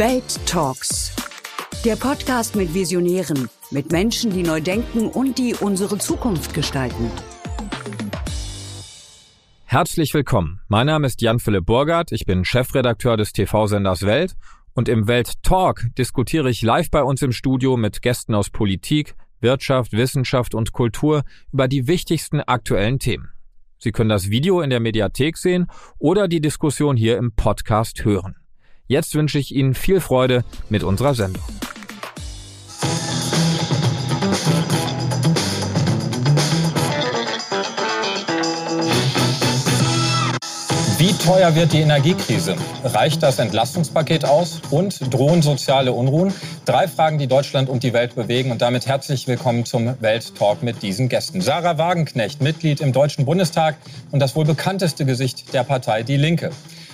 Welt Talks. Der Podcast mit Visionären, mit Menschen, die neu denken und die unsere Zukunft gestalten. Herzlich willkommen. Mein Name ist Jan-Philipp Burgert. Ich bin Chefredakteur des TV-Senders Welt. Und im Welt Talk diskutiere ich live bei uns im Studio mit Gästen aus Politik, Wirtschaft, Wissenschaft und Kultur über die wichtigsten aktuellen Themen. Sie können das Video in der Mediathek sehen oder die Diskussion hier im Podcast hören. Jetzt wünsche ich Ihnen viel Freude mit unserer Sendung. Wie teuer wird die Energiekrise? Reicht das Entlastungspaket aus? Und drohen soziale Unruhen? Drei Fragen, die Deutschland und die Welt bewegen. Und damit herzlich willkommen zum Welttalk mit diesen Gästen. Sarah Wagenknecht, Mitglied im Deutschen Bundestag und das wohl bekannteste Gesicht der Partei Die Linke.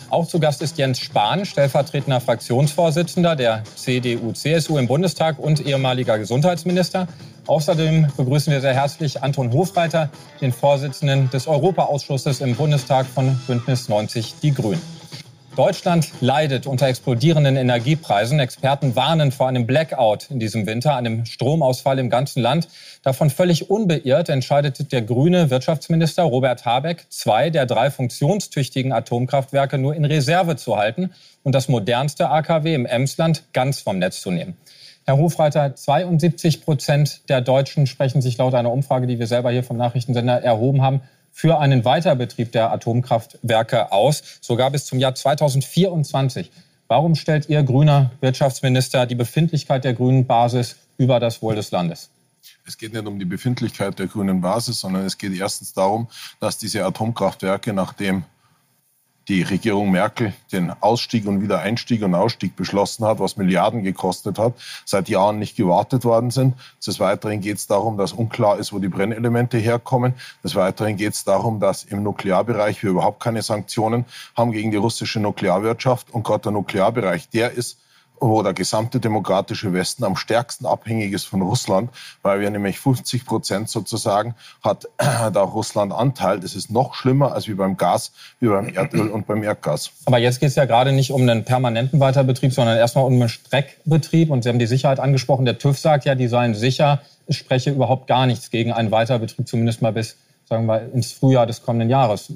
Auch zu Gast ist Jens Spahn, stellvertretender Fraktionsvorsitzender der CDU-CSU im Bundestag und ehemaliger Gesundheitsminister. Außerdem begrüßen wir sehr herzlich Anton Hofreiter, den Vorsitzenden des Europaausschusses im Bundestag von Bündnis 90 Die Grünen. Deutschland leidet unter explodierenden Energiepreisen. Experten warnen vor einem Blackout in diesem Winter, einem Stromausfall im ganzen Land. Davon völlig unbeirrt entscheidet der grüne Wirtschaftsminister Robert Habeck, zwei der drei funktionstüchtigen Atomkraftwerke nur in Reserve zu halten und das modernste AKW im Emsland ganz vom Netz zu nehmen. Herr Hofreiter, 72 Prozent der Deutschen sprechen sich laut einer Umfrage, die wir selber hier vom Nachrichtensender erhoben haben, für einen Weiterbetrieb der Atomkraftwerke aus, sogar bis zum Jahr 2024. Warum stellt Ihr grüner Wirtschaftsminister die Befindlichkeit der grünen Basis über das Wohl des Landes? Es geht nicht um die Befindlichkeit der grünen Basis, sondern es geht erstens darum, dass diese Atomkraftwerke, nachdem die Regierung Merkel den Ausstieg und Wiedereinstieg und Ausstieg beschlossen hat, was Milliarden gekostet hat, seit Jahren nicht gewartet worden sind. Des Weiteren geht es darum, dass unklar ist, wo die Brennelemente herkommen. Des Weiteren geht es darum, dass im Nuklearbereich wir überhaupt keine Sanktionen haben gegen die russische Nuklearwirtschaft. Und gerade der Nuklearbereich, der ist wo der gesamte demokratische Westen am stärksten abhängig ist von Russland, weil wir nämlich 50 Prozent sozusagen hat da Russland Anteil. Das ist noch schlimmer als wie beim Gas, wie beim Erdöl und beim Erdgas. Aber jetzt geht es ja gerade nicht um einen permanenten Weiterbetrieb, sondern erstmal um einen Streckbetrieb. Und Sie haben die Sicherheit angesprochen. Der TÜV sagt ja, die seien sicher. Ich spreche überhaupt gar nichts gegen einen Weiterbetrieb, zumindest mal bis, sagen wir, ins Frühjahr des kommenden Jahres.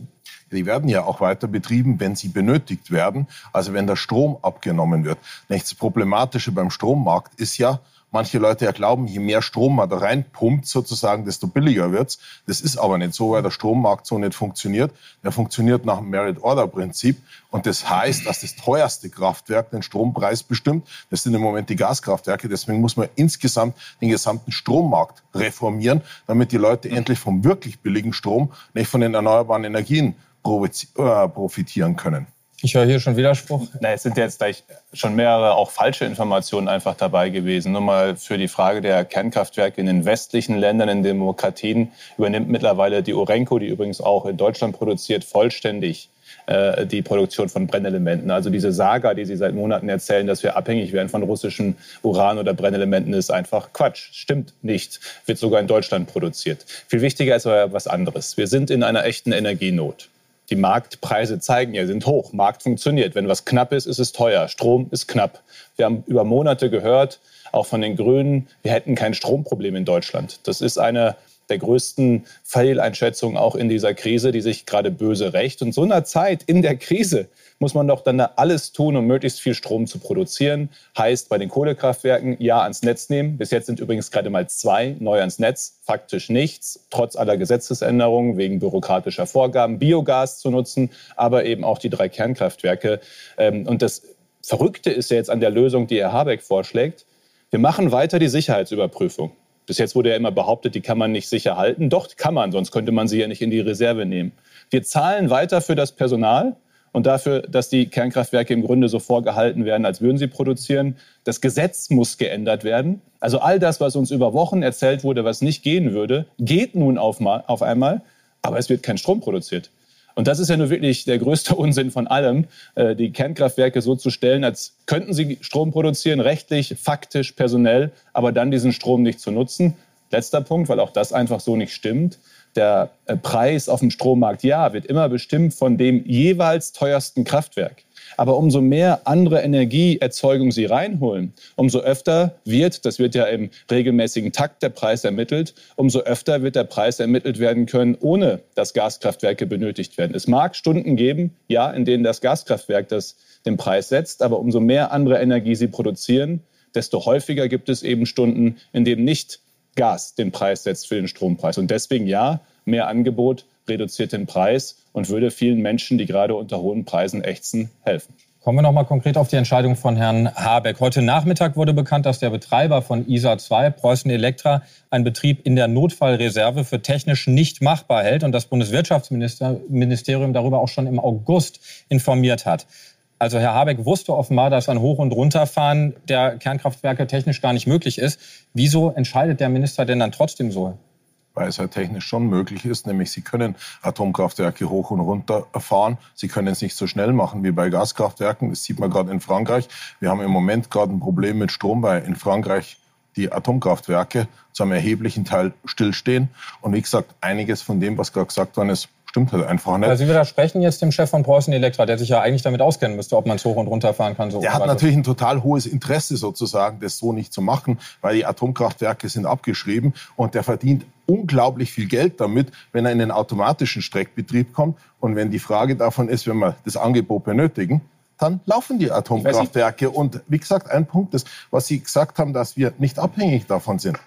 Die werden ja auch weiter betrieben, wenn sie benötigt werden, also wenn der Strom abgenommen wird. Das Problematische beim Strommarkt ist ja, manche Leute ja glauben, je mehr Strom man da reinpumpt, sozusagen, desto billiger wird's. Das ist aber nicht so, weil der Strommarkt so nicht funktioniert. Der funktioniert nach dem Merit-Order-Prinzip. Und das heißt, dass das teuerste Kraftwerk den Strompreis bestimmt. Das sind im Moment die Gaskraftwerke. Deswegen muss man insgesamt den gesamten Strommarkt reformieren, damit die Leute endlich vom wirklich billigen Strom, nicht von den erneuerbaren Energien profitieren können. Ich höre hier schon Widerspruch. Na, es sind jetzt gleich schon mehrere auch falsche Informationen einfach dabei gewesen. Nur mal für die Frage der Kernkraftwerke in den westlichen Ländern, in Demokratien, übernimmt mittlerweile die Orenco, die übrigens auch in Deutschland produziert, vollständig äh, die Produktion von Brennelementen. Also diese Saga, die Sie seit Monaten erzählen, dass wir abhängig werden von russischen Uran- oder Brennelementen, ist einfach Quatsch. Stimmt nicht. Wird sogar in Deutschland produziert. Viel wichtiger ist aber was anderes. Wir sind in einer echten Energienot. Die Marktpreise zeigen ja, sind hoch. Markt funktioniert. Wenn was knapp ist, ist es teuer. Strom ist knapp. Wir haben über Monate gehört, auch von den Grünen, wir hätten kein Stromproblem in Deutschland. Das ist eine der größten Fehleinschätzungen auch in dieser Krise, die sich gerade böse rächt. Und so einer Zeit in der Krise muss man doch dann alles tun, um möglichst viel Strom zu produzieren. Heißt bei den Kohlekraftwerken ja ans Netz nehmen. Bis jetzt sind übrigens gerade mal zwei neu ans Netz. Faktisch nichts, trotz aller Gesetzesänderungen wegen bürokratischer Vorgaben, Biogas zu nutzen, aber eben auch die drei Kernkraftwerke. Ähm, und das Verrückte ist ja jetzt an der Lösung, die Herr Habeck vorschlägt. Wir machen weiter die Sicherheitsüberprüfung. Bis jetzt wurde ja immer behauptet, die kann man nicht sicher halten. Doch, kann man, sonst könnte man sie ja nicht in die Reserve nehmen. Wir zahlen weiter für das Personal, und dafür, dass die Kernkraftwerke im Grunde so vorgehalten werden, als würden sie produzieren. Das Gesetz muss geändert werden. Also all das, was uns über Wochen erzählt wurde, was nicht gehen würde, geht nun auf, mal, auf einmal, aber es wird kein Strom produziert. Und das ist ja nur wirklich der größte Unsinn von allem, äh, die Kernkraftwerke so zu stellen, als könnten sie Strom produzieren, rechtlich, faktisch, personell, aber dann diesen Strom nicht zu nutzen. Letzter Punkt, weil auch das einfach so nicht stimmt der äh, Preis auf dem Strommarkt, ja, wird immer bestimmt von dem jeweils teuersten Kraftwerk. Aber umso mehr andere Energieerzeugung Sie reinholen, umso öfter wird, das wird ja im regelmäßigen Takt der Preis ermittelt, umso öfter wird der Preis ermittelt werden können, ohne dass Gaskraftwerke benötigt werden. Es mag Stunden geben, ja, in denen das Gaskraftwerk das den Preis setzt, aber umso mehr andere Energie Sie produzieren, desto häufiger gibt es eben Stunden, in denen nicht Gas den Preis setzt für den Strompreis. Und deswegen ja, mehr Angebot reduziert den Preis und würde vielen Menschen, die gerade unter hohen Preisen ächzen, helfen. Kommen wir noch mal konkret auf die Entscheidung von Herrn Habeck. Heute Nachmittag wurde bekannt, dass der Betreiber von ISA 2, Preußen Elektra, einen Betrieb in der Notfallreserve für technisch nicht machbar hält und das Bundeswirtschaftsministerium darüber auch schon im August informiert hat. Also Herr Habeck wusste offenbar, dass ein Hoch- und Runterfahren der Kernkraftwerke technisch gar nicht möglich ist. Wieso entscheidet der Minister denn dann trotzdem so? Weil es halt technisch schon möglich ist, nämlich Sie können Atomkraftwerke hoch und runter fahren. Sie können es nicht so schnell machen wie bei Gaskraftwerken. Das sieht man gerade in Frankreich. Wir haben im Moment gerade ein Problem mit Strom, weil in Frankreich die Atomkraftwerke zu einem erheblichen Teil stillstehen. Und wie gesagt, einiges von dem, was gerade gesagt worden ist, stimmt halt einfach nicht. Also Sie widersprechen jetzt dem Chef von Preußen Elektra, der sich ja eigentlich damit auskennen müsste, ob man es hoch und runter fahren kann. So der hat natürlich ein total hohes Interesse sozusagen, das so nicht zu machen, weil die Atomkraftwerke sind abgeschrieben und der verdient unglaublich viel Geld damit, wenn er in den automatischen Streckbetrieb kommt. Und wenn die Frage davon ist, wenn wir das Angebot benötigen, dann laufen die Atomkraftwerke. Und wie gesagt, ein Punkt ist, was Sie gesagt haben, dass wir nicht abhängig davon sind.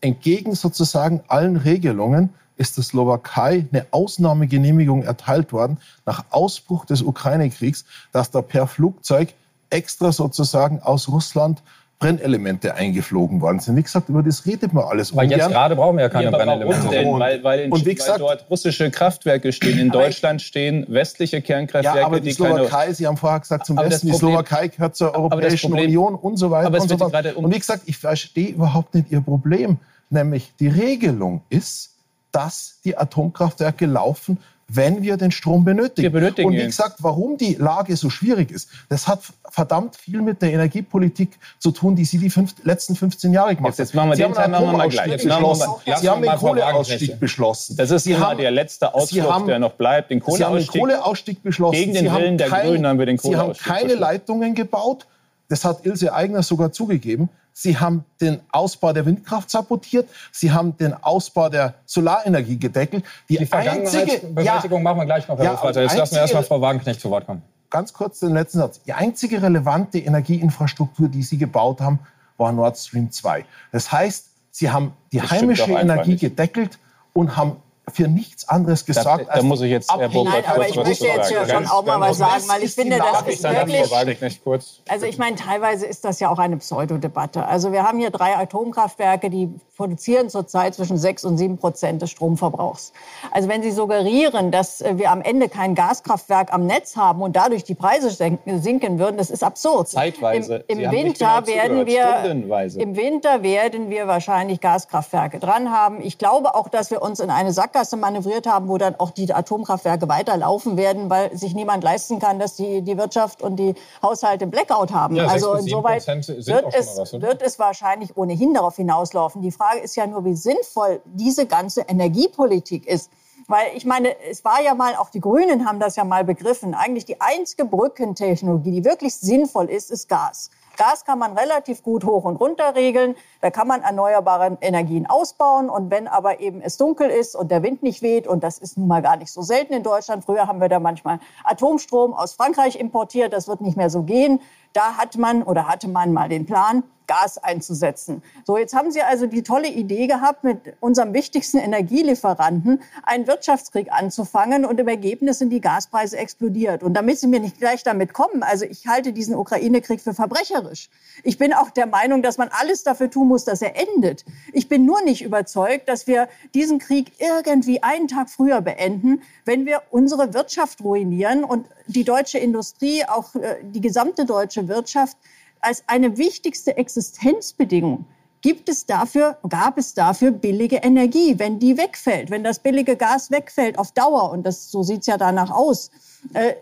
Entgegen sozusagen allen Regelungen ist der Slowakei eine Ausnahmegenehmigung erteilt worden nach Ausbruch des Ukraine-Kriegs, dass da per Flugzeug extra sozusagen aus Russland Brennelemente eingeflogen worden sind. Wie gesagt, über das redet man alles. Weil jetzt gerade brauchen wir ja keine ja, Brennelemente. Denn? Weil, weil, in, und wie gesagt, weil dort russische Kraftwerke stehen. In Deutschland stehen westliche Kernkraftwerke. Ja, aber die, die Slowakei, keine, Sie haben vorher gesagt, zum Westen, Problem, die Slowakei gehört zur Europäischen Problem, Union und so weiter. und, so weiter. Um und wie gesagt, ich verstehe überhaupt nicht Ihr Problem. Nämlich die Regelung ist, dass die Atomkraftwerke laufen, wenn wir den Strom benötigen. Wir benötigen und wie gesagt, warum die Lage so schwierig ist, das hat verdammt viel mit der Energiepolitik zu tun, die Sie die fünf, letzten 15 Jahre gemacht haben. Jetzt machen wir Sie den wir mal gleich. Beschlossen. Sie haben den Kohleausstieg beschlossen. Das ist immer der letzte Ausflug, haben, der noch bleibt. Den Kohleausstieg, Sie haben den Kohleausstieg beschlossen. Gegen den Willen der Grünen haben wir den Kohleausstieg Sie haben keine Leitungen gebaut. Das hat Ilse Aigner sogar zugegeben. Sie haben den Ausbau der Windkraft sabotiert. Sie haben den Ausbau der Solarenergie gedeckelt. Die, die Vergangenheitsbewältigung ja, machen wir gleich noch, Herr ja, Hofreiter. Jetzt lassen wir erstmal Frau Wagenknecht zu Wort kommen. Ganz kurz den letzten Satz. Die einzige relevante Energieinfrastruktur, die Sie gebaut haben, war Nord Stream 2. Das heißt, Sie haben die das heimische Energie gedeckelt und haben für nichts anderes gesagt. Da, da muss ich jetzt Herr Nein, aber ich möchte jetzt ja schon auch mal was sagen, weil ich finde, das ist wirklich... Also ich meine, teilweise ist das ja auch eine Pseudodebatte. Also wir haben hier drei Atomkraftwerke, die produzieren zurzeit zwischen 6 und 7 Prozent des Stromverbrauchs. Also wenn Sie suggerieren, dass wir am Ende kein Gaskraftwerk am Netz haben und dadurch die Preise sinken würden, das ist absurd. Zeitweise. Im, im Winter genau werden wir im Winter werden wir wahrscheinlich Gaskraftwerke dran haben. Ich glaube auch, dass wir uns in eine Sackgasse Sackgasse manövriert haben, wo dann auch die Atomkraftwerke weiterlaufen werden, weil sich niemand leisten kann, dass die, die Wirtschaft und die Haushalte Blackout haben. Ja, also insoweit wird es, was, wird es wahrscheinlich ohnehin darauf hinauslaufen. Die Frage ist ja nur, wie sinnvoll diese ganze Energiepolitik ist. Weil ich meine, es war ja mal, auch die Grünen haben das ja mal begriffen, eigentlich die einzige Brückentechnologie, die wirklich sinnvoll ist, ist Gas. Gas kann man relativ gut hoch und runter regeln. Da kann man erneuerbare Energien ausbauen. Und wenn aber eben es dunkel ist und der Wind nicht weht, und das ist nun mal gar nicht so selten in Deutschland, früher haben wir da manchmal Atomstrom aus Frankreich importiert, das wird nicht mehr so gehen. Da hat man oder hatte man mal den Plan, Gas einzusetzen. So, jetzt haben Sie also die tolle Idee gehabt, mit unserem wichtigsten Energielieferanten einen Wirtschaftskrieg anzufangen und im Ergebnis sind die Gaspreise explodiert. Und damit Sie mir nicht gleich damit kommen, also ich halte diesen Ukraine-Krieg für verbrecherisch. Ich bin auch der Meinung, dass man alles dafür tun muss, dass er endet. Ich bin nur nicht überzeugt, dass wir diesen Krieg irgendwie einen Tag früher beenden, wenn wir unsere Wirtschaft ruinieren und die deutsche Industrie, auch äh, die gesamte deutsche Wirtschaft als eine wichtigste Existenzbedingung gibt es dafür, gab es dafür billige Energie. Wenn die wegfällt, wenn das billige Gas wegfällt auf Dauer, und das, so sieht's ja danach aus,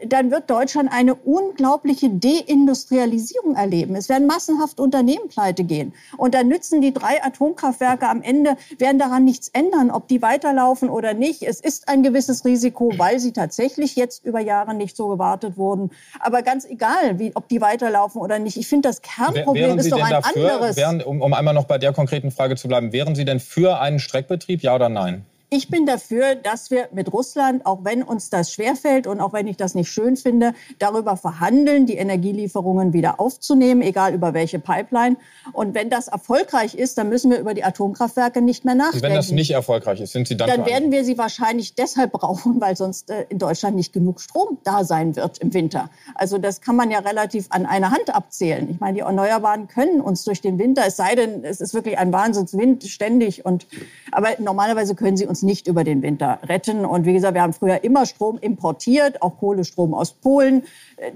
dann wird Deutschland eine unglaubliche Deindustrialisierung erleben. Es werden massenhaft Unternehmen pleite gehen. Und dann nützen die drei Atomkraftwerke am Ende, werden daran nichts ändern, ob die weiterlaufen oder nicht. Es ist ein gewisses Risiko, weil sie tatsächlich jetzt über Jahre nicht so gewartet wurden. Aber ganz egal, wie, ob die weiterlaufen oder nicht. Ich finde, das Kernproblem ist doch ein dafür, anderes. Wären, um, um einmal noch bei der konkreten Frage zu bleiben, wären Sie denn für einen Streckbetrieb, ja oder nein? Ich bin dafür, dass wir mit Russland, auch wenn uns das schwerfällt und auch wenn ich das nicht schön finde, darüber verhandeln, die Energielieferungen wieder aufzunehmen, egal über welche Pipeline. Und wenn das erfolgreich ist, dann müssen wir über die Atomkraftwerke nicht mehr nachdenken. Und wenn das nicht erfolgreich ist, sind Sie dann Dann werden wir sie wahrscheinlich deshalb brauchen, weil sonst äh, in Deutschland nicht genug Strom da sein wird im Winter. Also das kann man ja relativ an einer Hand abzählen. Ich meine, die Erneuerbaren können uns durch den Winter, es sei denn, es ist wirklich ein Wahnsinnswind ständig und aber normalerweise können sie uns uns nicht über den Winter retten. Und wie gesagt, wir haben früher immer Strom importiert, auch Kohlestrom aus Polen.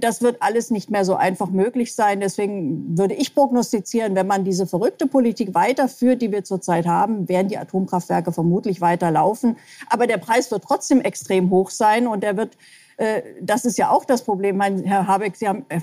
Das wird alles nicht mehr so einfach möglich sein. Deswegen würde ich prognostizieren, wenn man diese verrückte Politik weiterführt, die wir zurzeit haben, werden die Atomkraftwerke vermutlich weiter laufen. Aber der Preis wird trotzdem extrem hoch sein und der wird äh, das ist ja auch das Problem. Herr Habeck, Sie haben, äh,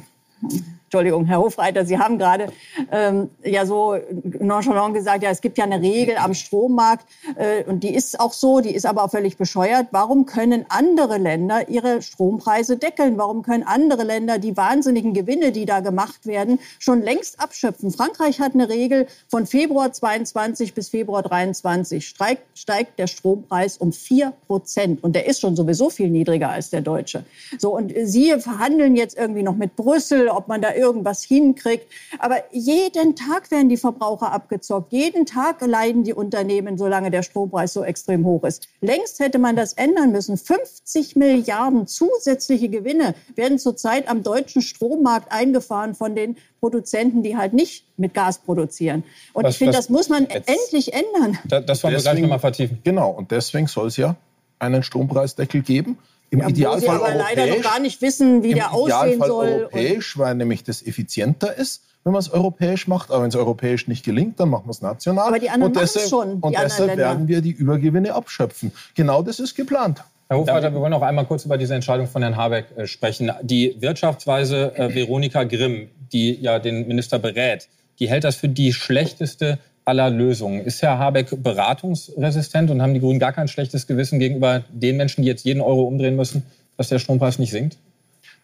Entschuldigung, Herr Hofreiter, Sie haben gerade ähm, ja so nonchalant gesagt, ja, es gibt ja eine Regel am Strommarkt äh, und die ist auch so, die ist aber auch völlig bescheuert. Warum können andere Länder ihre Strompreise deckeln? Warum können andere Länder die wahnsinnigen Gewinne, die da gemacht werden, schon längst abschöpfen? Frankreich hat eine Regel von Februar 22 bis Februar 23 steigt, steigt der Strompreis um vier Prozent und der ist schon sowieso viel niedriger als der deutsche. So und Sie verhandeln jetzt irgendwie noch mit Brüssel, ob man da irgendwas hinkriegt. Aber jeden Tag werden die Verbraucher abgezockt. Jeden Tag leiden die Unternehmen, solange der Strompreis so extrem hoch ist. Längst hätte man das ändern müssen. 50 Milliarden zusätzliche Gewinne werden zurzeit am deutschen Strommarkt eingefahren von den Produzenten, die halt nicht mit Gas produzieren. Und was, ich finde, das muss man endlich ändern. Das, das wollen wir gleich nochmal vertiefen. Genau, und deswegen soll es ja einen Strompreisdeckel geben. Im ja, Idealfall aber leider noch gar nicht wissen, wie der aussehen Idealfall soll. europäisch, weil nämlich das effizienter ist, wenn man es europäisch macht. Aber wenn es europäisch nicht gelingt, dann machen wir es national. Aber die anderen machen es schon. Und deshalb werden wir die Übergewinne abschöpfen. Genau das ist geplant. Herr Hofreiter, wir wollen noch einmal kurz über diese Entscheidung von Herrn Habeck äh, sprechen. Die Wirtschaftsweise äh, Veronika Grimm, die ja den Minister berät, die hält das für die schlechteste aller Lösungen. Ist Herr Habeck beratungsresistent und haben die Grünen gar kein schlechtes Gewissen gegenüber den Menschen, die jetzt jeden Euro umdrehen müssen, dass der Strompreis nicht sinkt?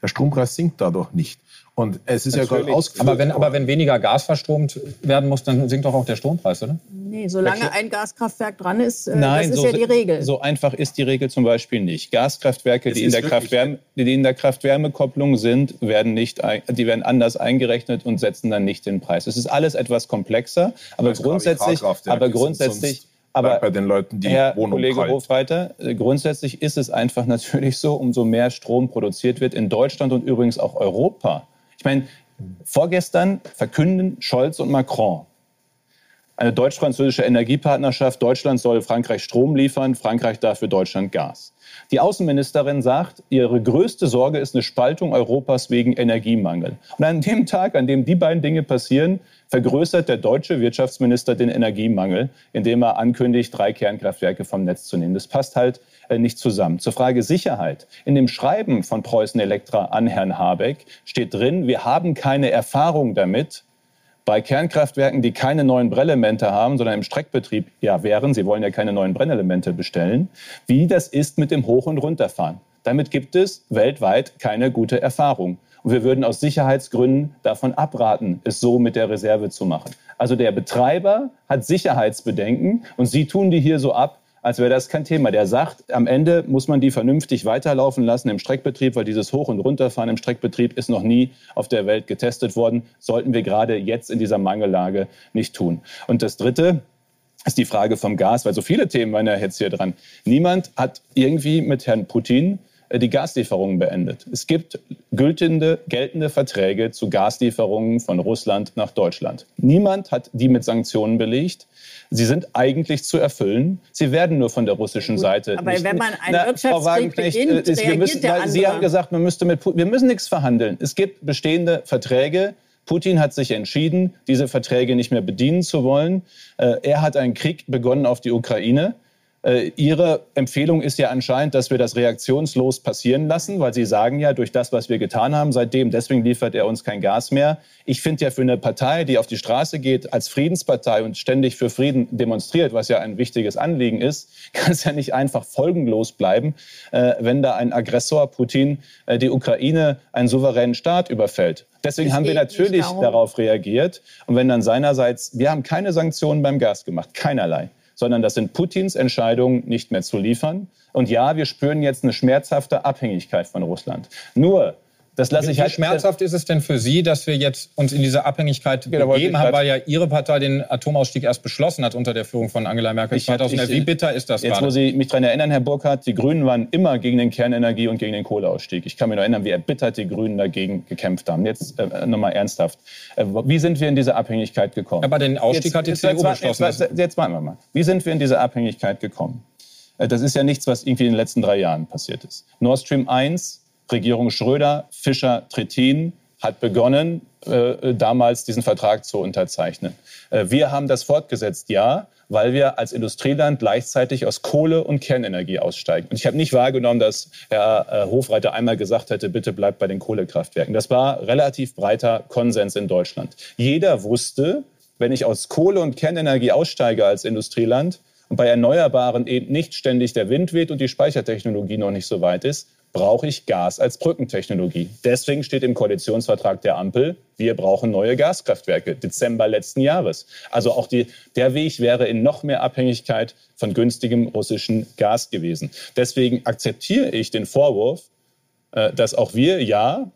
Der Strompreis sinkt dadurch nicht. Und es ist Natürlich. ja gerade ausgeführt. Aber wenn, aber wenn weniger Gas verstromt werden muss, dann sinkt doch auch der Strompreis, oder? Nee, solange ein Gaskraftwerk dran ist, äh, Nein, das ist so, ja die Regel. So einfach ist die Regel zum Beispiel nicht. Gaskraftwerke, die in, der Kraft-Wärme, die in der Kraft-Wärme-Kopplung sind, werden nicht, die werden anders eingerechnet und setzen dann nicht den Preis. Es ist alles etwas komplexer, aber grundsätzlich, aber grundsätzlich aber bei den Leuten, die Herr Wohnung Kollege kalt. Hofreiter, äh, grundsätzlich ist es einfach natürlich so, umso mehr Strom produziert wird in Deutschland und übrigens auch Europa, ich meine, vorgestern verkünden Scholz und Macron eine deutsch-französische Energiepartnerschaft. Deutschland soll Frankreich Strom liefern, Frankreich dafür Deutschland Gas. Die Außenministerin sagt, ihre größte Sorge ist eine Spaltung Europas wegen Energiemangel. Und an dem Tag, an dem die beiden Dinge passieren, vergrößert der deutsche Wirtschaftsminister den Energiemangel, indem er ankündigt, drei Kernkraftwerke vom Netz zu nehmen. Das passt halt äh, nicht zusammen. Zur Frage Sicherheit. In dem Schreiben von Preußen Elektra an Herrn Habeck steht drin, wir haben keine Erfahrung damit, bei Kernkraftwerken, die keine neuen Brennelemente haben, sondern im Streckbetrieb ja wären, sie wollen ja keine neuen Brennelemente bestellen, wie das ist mit dem Hoch- und Runterfahren. Damit gibt es weltweit keine gute Erfahrung. Und wir würden aus Sicherheitsgründen davon abraten, es so mit der Reserve zu machen. Also der Betreiber hat Sicherheitsbedenken und Sie tun die hier so ab, als wäre das kein Thema. Der sagt, am Ende muss man die vernünftig weiterlaufen lassen im Streckbetrieb, weil dieses Hoch- und Runterfahren im Streckbetrieb ist noch nie auf der Welt getestet worden. Sollten wir gerade jetzt in dieser Mangellage nicht tun. Und das Dritte, ist die Frage vom Gas, weil so viele Themen waren ja jetzt hier dran. Niemand hat irgendwie mit Herrn Putin die Gaslieferungen beendet. Es gibt gültende, geltende Verträge zu Gaslieferungen von Russland nach Deutschland. Niemand hat die mit Sanktionen belegt. Sie sind eigentlich zu erfüllen. Sie werden nur von der russischen Gut, Seite. Aber nicht, wenn man einen na, Wirtschaftskrieg beginnt, ist, wir müssen, der Sie haben gesagt, man müsste mit, wir müssen nichts verhandeln. Es gibt bestehende Verträge. Putin hat sich entschieden, diese Verträge nicht mehr bedienen zu wollen. Äh, er hat einen Krieg begonnen auf die Ukraine. Äh, Ihre Empfehlung ist ja anscheinend, dass wir das reaktionslos passieren lassen, weil Sie sagen ja, durch das, was wir getan haben seitdem, deswegen liefert er uns kein Gas mehr. Ich finde ja für eine Partei, die auf die Straße geht als Friedenspartei und ständig für Frieden demonstriert, was ja ein wichtiges Anliegen ist, kann es ja nicht einfach folgenlos bleiben, äh, wenn da ein Aggressor Putin äh, die Ukraine, einen souveränen Staat überfällt. Deswegen es haben wir natürlich darauf reagiert. Und wenn dann seinerseits, wir haben keine Sanktionen beim Gas gemacht, keinerlei sondern das sind Putins Entscheidungen, nicht mehr zu liefern. Und ja, wir spüren jetzt eine schmerzhafte Abhängigkeit von Russland. Nur das lasse ich Wie halt schmerzhaft ist es denn für Sie, dass wir jetzt uns in diese Abhängigkeit genau, begeben haben, weil ja Ihre Partei den Atomausstieg erst beschlossen hat unter der Führung von Angela Merkel 2011. Wie bitter ist das Jetzt, gerade? wo Sie mich daran erinnern, Herr Burkhardt, die Grünen waren immer gegen den Kernenergie und gegen den Kohleausstieg. Ich kann mich noch erinnern, wie erbittert die Grünen dagegen gekämpft haben. Jetzt äh, nochmal ernsthaft. Äh, wie sind wir in diese Abhängigkeit gekommen? Aber den Ausstieg jetzt, hat die CDU beschlossen. Jetzt, jetzt, jetzt warten wir mal. Wie sind wir in diese Abhängigkeit gekommen? Äh, das ist ja nichts, was irgendwie in den letzten drei Jahren passiert ist. Nord Stream 1 Regierung Schröder, Fischer, Trittin hat begonnen, äh, damals diesen Vertrag zu unterzeichnen. Äh, wir haben das fortgesetzt, ja, weil wir als Industrieland gleichzeitig aus Kohle und Kernenergie aussteigen. Und ich habe nicht wahrgenommen, dass Herr äh, Hofreiter einmal gesagt hätte, bitte bleibt bei den Kohlekraftwerken. Das war relativ breiter Konsens in Deutschland. Jeder wusste, wenn ich aus Kohle und Kernenergie aussteige als Industrieland und bei Erneuerbaren eben nicht ständig der Wind weht und die Speichertechnologie noch nicht so weit ist, brauche ich Gas als Brückentechnologie. Deswegen steht im Koalitionsvertrag der Ampel, wir brauchen neue Gaskraftwerke, Dezember letzten Jahres. Also auch die, der Weg wäre in noch mehr Abhängigkeit von günstigem russischen Gas gewesen. Deswegen akzeptiere ich den Vorwurf, äh, dass auch wir ja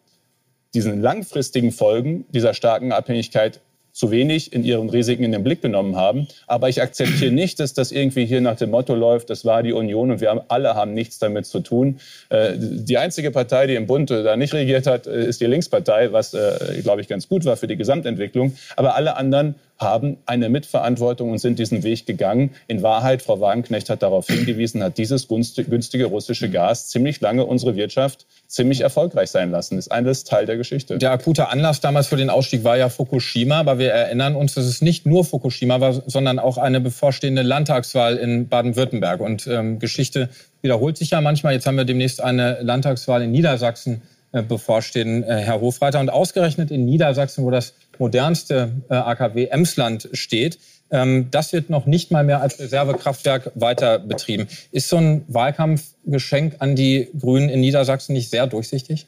diesen langfristigen Folgen dieser starken Abhängigkeit zu wenig in ihren Risiken in den Blick genommen haben. Aber ich akzeptiere nicht, dass das irgendwie hier nach dem Motto läuft, das war die Union und wir alle haben nichts damit zu tun. Äh, die einzige Partei, die im Bund da nicht regiert hat, äh, ist die Linkspartei, was, äh, glaube ich, ganz gut war für die Gesamtentwicklung. Aber alle anderen haben eine Mitverantwortung und sind diesen Weg gegangen. In Wahrheit, Frau Wagenknecht hat darauf hingewiesen, hat dieses günstige russische Gas ziemlich lange unsere Wirtschaft ziemlich erfolgreich sein lassen. Ist alles Teil der Geschichte. Der akute Anlass damals für den Ausstieg war ja Fukushima, aber wir erinnern uns, dass es nicht nur Fukushima war, sondern auch eine bevorstehende Landtagswahl in Baden-Württemberg. Und ähm, Geschichte wiederholt sich ja manchmal. Jetzt haben wir demnächst eine Landtagswahl in Niedersachsen äh, bevorstehen, äh, Herr Hofreiter. Und ausgerechnet in Niedersachsen, wo das modernste äh, AKW Emsland steht, das wird noch nicht mal mehr als Reservekraftwerk weiter betrieben. Ist so ein Wahlkampfgeschenk an die Grünen in Niedersachsen nicht sehr durchsichtig?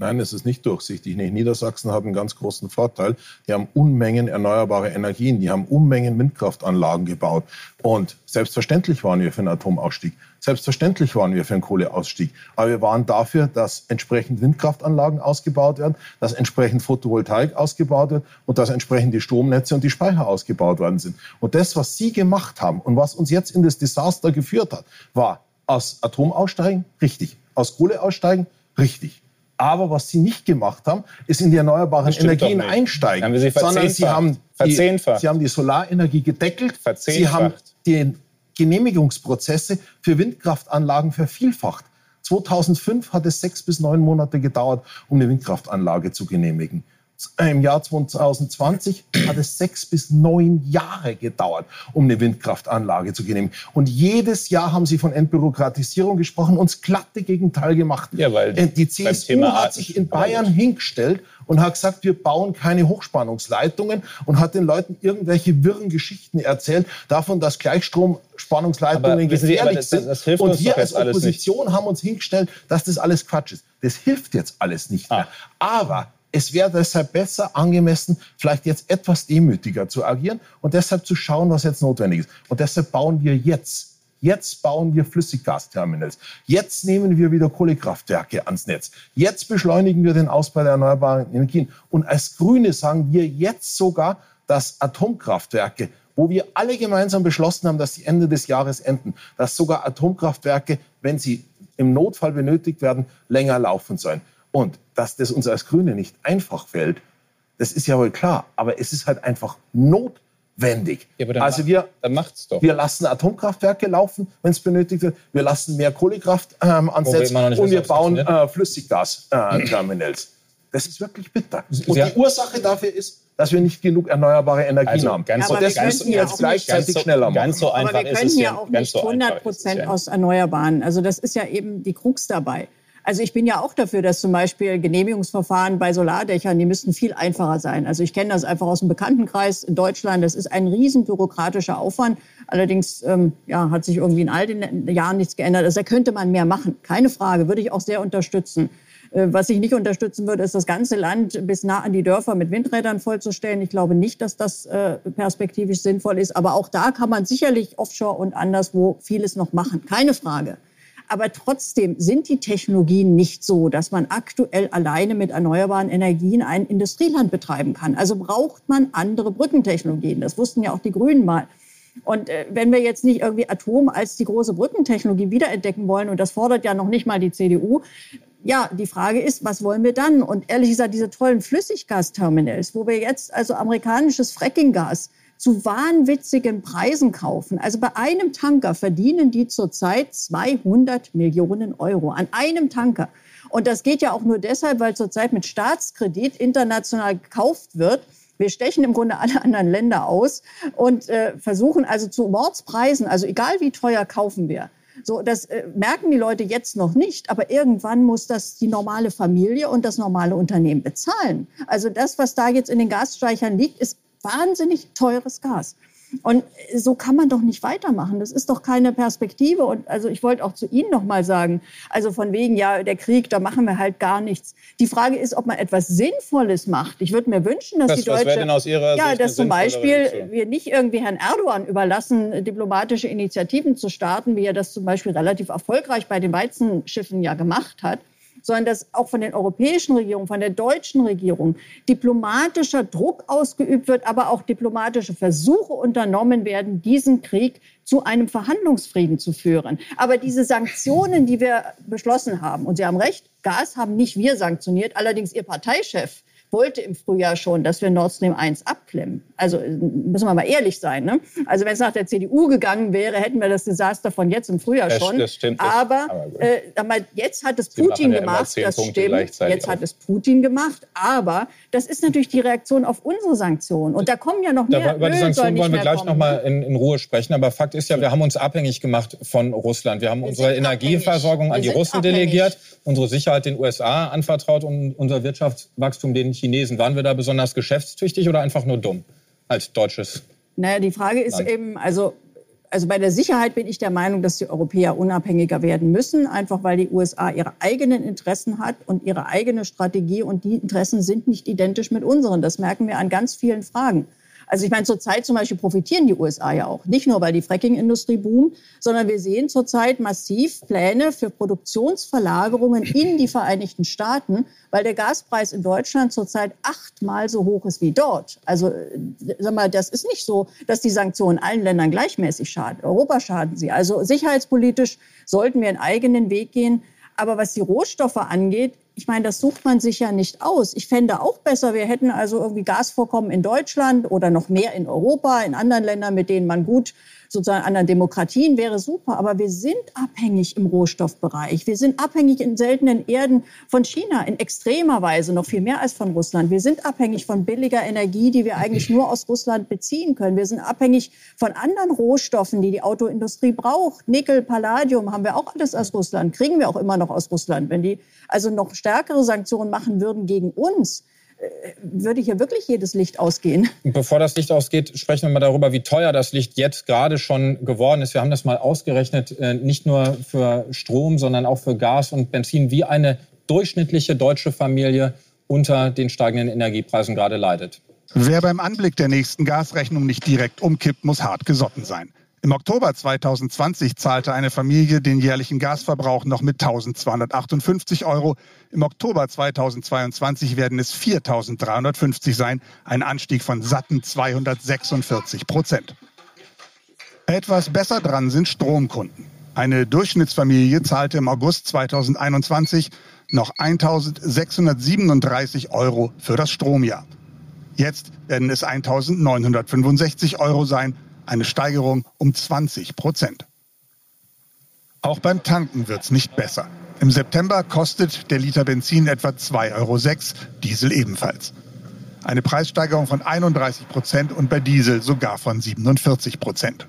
Nein, es ist nicht durchsichtig. Niedersachsen hat einen ganz großen Vorteil. Die haben Unmengen erneuerbare Energien, die haben Unmengen Windkraftanlagen gebaut. Und selbstverständlich waren wir für einen Atomausstieg. Selbstverständlich waren wir für einen Kohleausstieg. Aber wir waren dafür, dass entsprechend Windkraftanlagen ausgebaut werden, dass entsprechend Photovoltaik ausgebaut wird und dass entsprechend die Stromnetze und die Speicher ausgebaut worden sind. Und das, was Sie gemacht haben und was uns jetzt in das Desaster geführt hat, war aus Atom aussteigen, richtig. Aus Kohle aussteigen, richtig. Aber was sie nicht gemacht haben, ist in die erneuerbaren Energien einsteigen. Sie sondern sie haben, die, sie haben die Solarenergie gedeckelt. Sie haben die Genehmigungsprozesse für Windkraftanlagen vervielfacht. 2005 hat es sechs bis neun Monate gedauert, um eine Windkraftanlage zu genehmigen. Im Jahr 2020 hat es sechs bis neun Jahre gedauert, um eine Windkraftanlage zu genehmigen. Und jedes Jahr haben Sie von Entbürokratisierung gesprochen und das glatte Gegenteil gemacht. Ja, weil äh, die CSU hat sich in Bayern hingestellt und hat gesagt, wir bauen keine Hochspannungsleitungen und hat den Leuten irgendwelche wirren Geschichten erzählt davon, dass Gleichstromspannungsleitungen gefährlich das, sind. Das, das und wir als Opposition haben uns hingestellt, dass das alles Quatsch ist. Das hilft jetzt alles nicht mehr. Ah. Aber es wäre deshalb besser, angemessen, vielleicht jetzt etwas demütiger zu agieren und deshalb zu schauen, was jetzt notwendig ist. Und deshalb bauen wir jetzt Jetzt bauen wir Flüssiggasterminals. Jetzt nehmen wir wieder Kohlekraftwerke ans Netz. Jetzt beschleunigen wir den Ausbau der erneuerbaren Energien. Und als Grüne sagen wir jetzt sogar, dass Atomkraftwerke, wo wir alle gemeinsam beschlossen haben, dass sie Ende des Jahres enden, dass sogar Atomkraftwerke, wenn sie im Notfall benötigt werden, länger laufen sollen. Und dass das uns als Grüne nicht einfach fällt, das ist ja wohl klar. Aber es ist halt einfach notwendig. Ja, also wir, wir lassen Atomkraftwerke laufen, wenn es benötigt wird. Wir lassen mehr Kohlekraft ähm, ansetzen und wir bauen äh, Flüssiggasterminals. Das ist wirklich bitter. Und die Ursache dafür ist, dass wir nicht genug erneuerbare Energien also haben. Ganz und das müssen wir jetzt gleichzeitig so, schneller machen. Ganz so einfach Aber wir können ja auch nicht 100 Prozent aus Erneuerbaren. Also das ist ja eben die Krux dabei. Also ich bin ja auch dafür, dass zum Beispiel Genehmigungsverfahren bei Solardächern, die müssten viel einfacher sein. Also ich kenne das einfach aus dem Bekanntenkreis in Deutschland. Das ist ein riesen bürokratischer Aufwand. Allerdings ähm, ja, hat sich irgendwie in all den Jahren nichts geändert. Also da könnte man mehr machen. Keine Frage, würde ich auch sehr unterstützen. Äh, was ich nicht unterstützen würde, ist das ganze Land bis nah an die Dörfer mit Windrädern vollzustellen. Ich glaube nicht, dass das äh, perspektivisch sinnvoll ist. Aber auch da kann man sicherlich offshore und anderswo vieles noch machen. Keine Frage. Aber trotzdem sind die Technologien nicht so, dass man aktuell alleine mit erneuerbaren Energien ein Industrieland betreiben kann. Also braucht man andere Brückentechnologien. Das wussten ja auch die Grünen mal. Und äh, wenn wir jetzt nicht irgendwie Atom als die große Brückentechnologie wiederentdecken wollen, und das fordert ja noch nicht mal die CDU, ja, die Frage ist, was wollen wir dann? Und ehrlich gesagt, diese tollen Flüssiggasterminals, wo wir jetzt also amerikanisches Frackinggas zu wahnwitzigen Preisen kaufen. Also bei einem Tanker verdienen die zurzeit 200 Millionen Euro an einem Tanker. Und das geht ja auch nur deshalb, weil zurzeit mit Staatskredit international gekauft wird. Wir stechen im Grunde alle anderen Länder aus und äh, versuchen also zu Mordspreisen, also egal wie teuer kaufen wir. So, das äh, merken die Leute jetzt noch nicht, aber irgendwann muss das die normale Familie und das normale Unternehmen bezahlen. Also das, was da jetzt in den Gasspeichern liegt, ist wahnsinnig teures Gas. Und so kann man doch nicht weitermachen. Das ist doch keine Perspektive. Und also ich wollte auch zu Ihnen noch mal sagen, also von wegen, ja, der Krieg, da machen wir halt gar nichts. Die Frage ist, ob man etwas Sinnvolles macht. Ich würde mir wünschen, dass das, die Deutsche... Was denn aus Ihrer ja, Sicht dass zum Beispiel Reaktion? wir nicht irgendwie Herrn Erdogan überlassen, diplomatische Initiativen zu starten, wie er das zum Beispiel relativ erfolgreich bei den Weizenschiffen ja gemacht hat, sondern dass auch von den europäischen Regierungen, von der deutschen Regierung diplomatischer Druck ausgeübt wird, aber auch diplomatische Versuche unternommen werden, diesen Krieg zu einem Verhandlungsfrieden zu führen. Aber diese Sanktionen, die wir beschlossen haben, und Sie haben recht, Gas haben nicht wir sanktioniert, allerdings Ihr Parteichef wollte im Frühjahr schon, dass wir Nord Stream 1 abklemmen. Also müssen wir mal ehrlich sein. Ne? Also wenn es nach der CDU gegangen wäre, hätten wir das Desaster von jetzt im Frühjahr schon. Das stimmt. Aber, aber äh, jetzt hat es Sie Putin ja gemacht. Das Punkte stimmt. Jetzt hat es Putin gemacht. Aber das ist natürlich die Reaktion auf unsere Sanktionen. Und da kommen ja noch mehr. Da, über die Sanktionen wollen wir gleich kommen. noch mal in, in, Ruhe sprechen. Aber Fakt ist ja, wir haben uns abhängig gemacht von Russland. Wir haben wir unsere Energieversorgung an die Russen abhängig. delegiert, unsere Sicherheit den USA anvertraut und unser Wirtschaftswachstum den Chinesen. Waren wir da besonders geschäftstüchtig oder einfach nur dumm als deutsches? Naja, die Frage ist Land? eben, also also bei der Sicherheit bin ich der Meinung, dass die Europäer unabhängiger werden müssen, einfach weil die USA ihre eigenen Interessen hat und ihre eigene Strategie und die Interessen sind nicht identisch mit unseren. Das merken wir an ganz vielen Fragen. Also ich meine, zurzeit zum Beispiel profitieren die USA ja auch. Nicht nur, weil die Fracking-Industrie boomt, sondern wir sehen zurzeit massiv Pläne für Produktionsverlagerungen in die Vereinigten Staaten, weil der Gaspreis in Deutschland zurzeit achtmal so hoch ist wie dort. Also äh, sag mal, das ist nicht so, dass die Sanktionen allen Ländern gleichmäßig schaden. Europa schaden sie. Also sicherheitspolitisch sollten wir einen eigenen Weg gehen. Aber was die Rohstoffe angeht, ich meine, das sucht man sich ja nicht aus. Ich fände auch besser, wir hätten also irgendwie Gasvorkommen in Deutschland oder noch mehr in Europa, in anderen Ländern, mit denen man gut sozusagen anderen Demokratien wäre super. Aber wir sind abhängig im Rohstoffbereich. Wir sind abhängig in seltenen Erden von China in extremer Weise, noch viel mehr als von Russland. Wir sind abhängig von billiger Energie, die wir eigentlich nur aus Russland beziehen können. Wir sind abhängig von anderen Rohstoffen, die die Autoindustrie braucht. Nickel, Palladium haben wir auch alles aus Russland, kriegen wir auch immer noch aus Russland. Wenn die also noch stärkere Sanktionen machen würden gegen uns, äh, würde hier wirklich jedes Licht ausgehen. Bevor das Licht ausgeht, sprechen wir mal darüber, wie teuer das Licht jetzt gerade schon geworden ist. Wir haben das mal ausgerechnet, äh, nicht nur für Strom, sondern auch für Gas und Benzin, wie eine durchschnittliche deutsche Familie unter den steigenden Energiepreisen gerade leidet. Wer beim Anblick der nächsten Gasrechnung nicht direkt umkippt, muss hart gesotten sein. Im Oktober 2020 zahlte eine Familie den jährlichen Gasverbrauch noch mit 1258 Euro. Im Oktober 2022 werden es 4350 sein, ein Anstieg von satten 246 Prozent. Etwas besser dran sind Stromkunden. Eine Durchschnittsfamilie zahlte im August 2021 noch 1637 Euro für das Stromjahr. Jetzt werden es 1965 Euro sein eine Steigerung um 20 Prozent. Auch beim Tanken wird es nicht besser. Im September kostet der Liter Benzin etwa 2,06 Euro, Diesel ebenfalls. Eine Preissteigerung von 31 Prozent und bei Diesel sogar von 47 Prozent.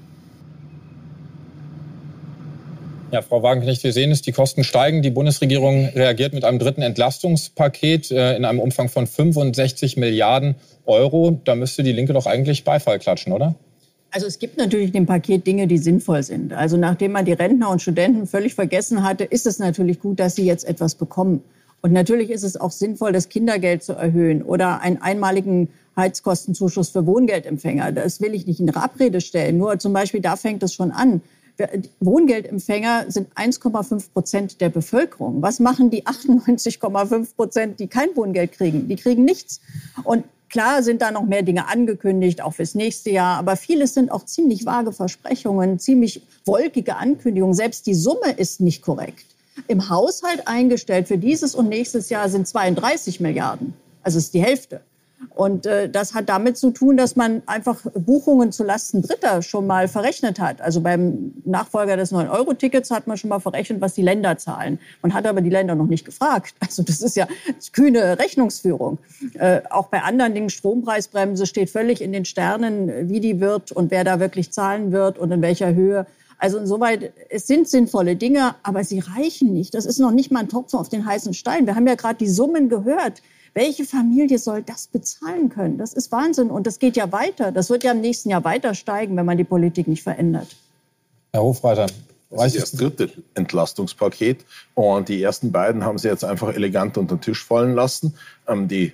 Ja, Frau Wagenknecht, wir sehen es, die Kosten steigen. Die Bundesregierung reagiert mit einem dritten Entlastungspaket äh, in einem Umfang von 65 Milliarden Euro. Da müsste die Linke doch eigentlich Beifall klatschen, oder? Also es gibt natürlich in dem Paket Dinge, die sinnvoll sind. Also nachdem man die Rentner und Studenten völlig vergessen hatte, ist es natürlich gut, dass sie jetzt etwas bekommen. Und natürlich ist es auch sinnvoll, das Kindergeld zu erhöhen oder einen einmaligen Heizkostenzuschuss für Wohngeldempfänger. Das will ich nicht in Abrede stellen. Nur zum Beispiel da fängt es schon an. Wohngeldempfänger sind 1,5 Prozent der Bevölkerung. Was machen die 98,5 Prozent, die kein Wohngeld kriegen? Die kriegen nichts. Und klar sind da noch mehr Dinge angekündigt, auch fürs nächste Jahr. Aber vieles sind auch ziemlich vage Versprechungen, ziemlich wolkige Ankündigungen. Selbst die Summe ist nicht korrekt. Im Haushalt eingestellt für dieses und nächstes Jahr sind 32 Milliarden. Also ist die Hälfte. Und äh, das hat damit zu tun, dass man einfach Buchungen zulasten Dritter schon mal verrechnet hat. Also beim Nachfolger des 9-Euro-Tickets hat man schon mal verrechnet, was die Länder zahlen. Man hat aber die Länder noch nicht gefragt. Also das ist ja kühne Rechnungsführung. Äh, auch bei anderen Dingen, Strompreisbremse steht völlig in den Sternen, wie die wird und wer da wirklich zahlen wird und in welcher Höhe. Also insoweit, es sind sinnvolle Dinge, aber sie reichen nicht. Das ist noch nicht mal ein Tropfen auf den heißen Stein. Wir haben ja gerade die Summen gehört welche Familie soll das bezahlen können? Das ist Wahnsinn. Und das geht ja weiter. Das wird ja im nächsten Jahr weiter steigen, wenn man die Politik nicht verändert. Herr Hofreiter, das ist das dritte Entlastungspaket. Und die ersten beiden haben Sie jetzt einfach elegant unter den Tisch fallen lassen. Ähm, die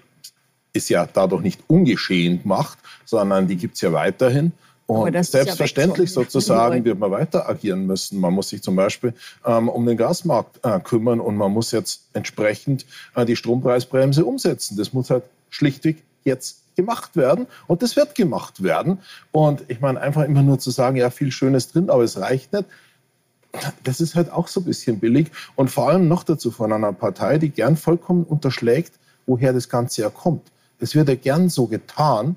ist ja dadurch nicht ungeschehen gemacht, sondern die gibt es ja weiterhin. Und selbstverständlich ja sozusagen wird man weiter agieren müssen. Man muss sich zum Beispiel ähm, um den Gasmarkt äh, kümmern und man muss jetzt entsprechend äh, die Strompreisbremse umsetzen. Das muss halt schlichtweg jetzt gemacht werden und das wird gemacht werden. Und ich meine, einfach immer nur zu sagen, ja, viel Schönes drin, aber es reicht nicht. Das ist halt auch so ein bisschen billig und vor allem noch dazu von einer Partei, die gern vollkommen unterschlägt, woher das Ganze ja kommt. Es wird ja gern so getan,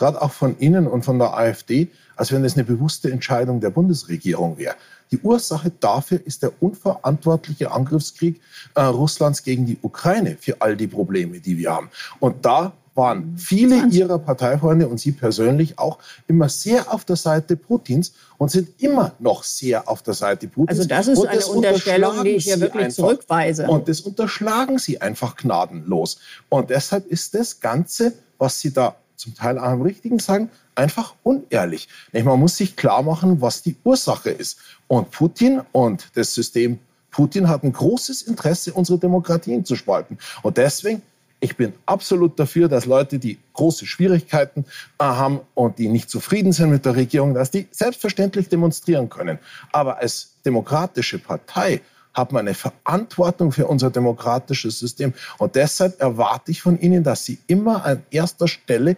gerade auch von Ihnen und von der AfD, als wenn es eine bewusste Entscheidung der Bundesregierung wäre. Die Ursache dafür ist der unverantwortliche Angriffskrieg äh, Russlands gegen die Ukraine für all die Probleme, die wir haben. Und da waren viele ihrer Parteifreunde und Sie persönlich auch immer sehr auf der Seite Putins und sind immer noch sehr auf der Seite Putins. Also das ist und eine Unterstellung, die ich hier wirklich einfach. zurückweise. Und das unterschlagen Sie einfach gnadenlos. Und deshalb ist das Ganze, was Sie da zum Teil auch am richtigen sagen, einfach unehrlich. Man muss sich klar machen, was die Ursache ist. Und Putin und das System Putin hat ein großes Interesse, unsere Demokratien zu spalten. Und deswegen, ich bin absolut dafür, dass Leute, die große Schwierigkeiten äh, haben und die nicht zufrieden sind mit der Regierung, dass die selbstverständlich demonstrieren können. Aber als demokratische Partei hat man eine Verantwortung für unser demokratisches System. Und deshalb erwarte ich von Ihnen, dass Sie immer an erster Stelle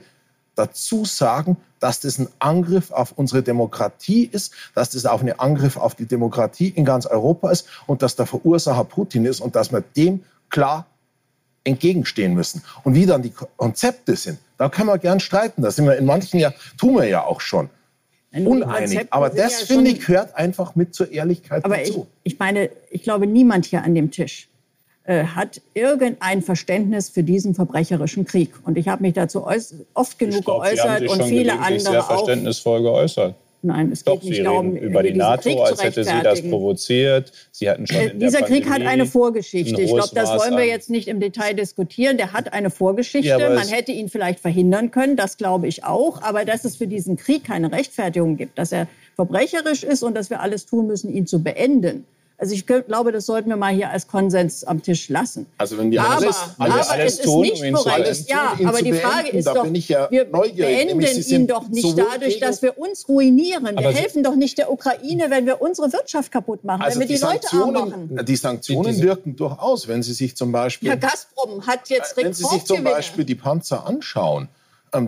dazu sagen, dass das ein Angriff auf unsere Demokratie ist, dass das auch ein Angriff auf die Demokratie in ganz Europa ist und dass der Verursacher Putin ist und dass wir dem klar entgegenstehen müssen. Und wie dann die Konzepte sind, da können wir gern streiten. Da sind wir in manchen ja, tun wir ja auch schon. Uneinig. Aber das, ja finde ich, gehört einfach mit zur Ehrlichkeit aber dazu. Ich, ich meine, ich glaube, niemand hier an dem Tisch äh, hat irgendein Verständnis für diesen verbrecherischen Krieg. Und ich habe mich dazu oft genug glaub, geäußert und viele andere sehr verständnisvoll geäußert. Nein, es Doch, geht nicht darum, über die NATO, als hätte sie das provoziert. Sie hatten schon äh, dieser Krieg hat eine Vorgeschichte. Ich glaube, das wollen wir jetzt nicht im Detail diskutieren. Der hat eine Vorgeschichte. Ja, Man hätte ihn vielleicht verhindern können, das glaube ich auch. Aber dass es für diesen Krieg keine Rechtfertigung gibt, dass er verbrecherisch ist und dass wir alles tun müssen, ihn zu beenden, also ich glaube, das sollten wir mal hier als Konsens am Tisch lassen. Also wenn die aber, alles, aber alles, alles tun, ist nicht korrekt. Alles ja, aber die Frage beenden, ist doch, ja wir beenden ihn doch nicht dadurch, dass wir uns ruinieren. Wir helfen doch nicht der Ukraine, wenn wir unsere Wirtschaft kaputt machen, also wenn wir die, die Leute arm machen. Die Sanktionen wirken durchaus, wenn Sie sich zum Beispiel... Herr Gazprom hat jetzt Wenn Sie sich zum Beispiel die Panzer anschauen,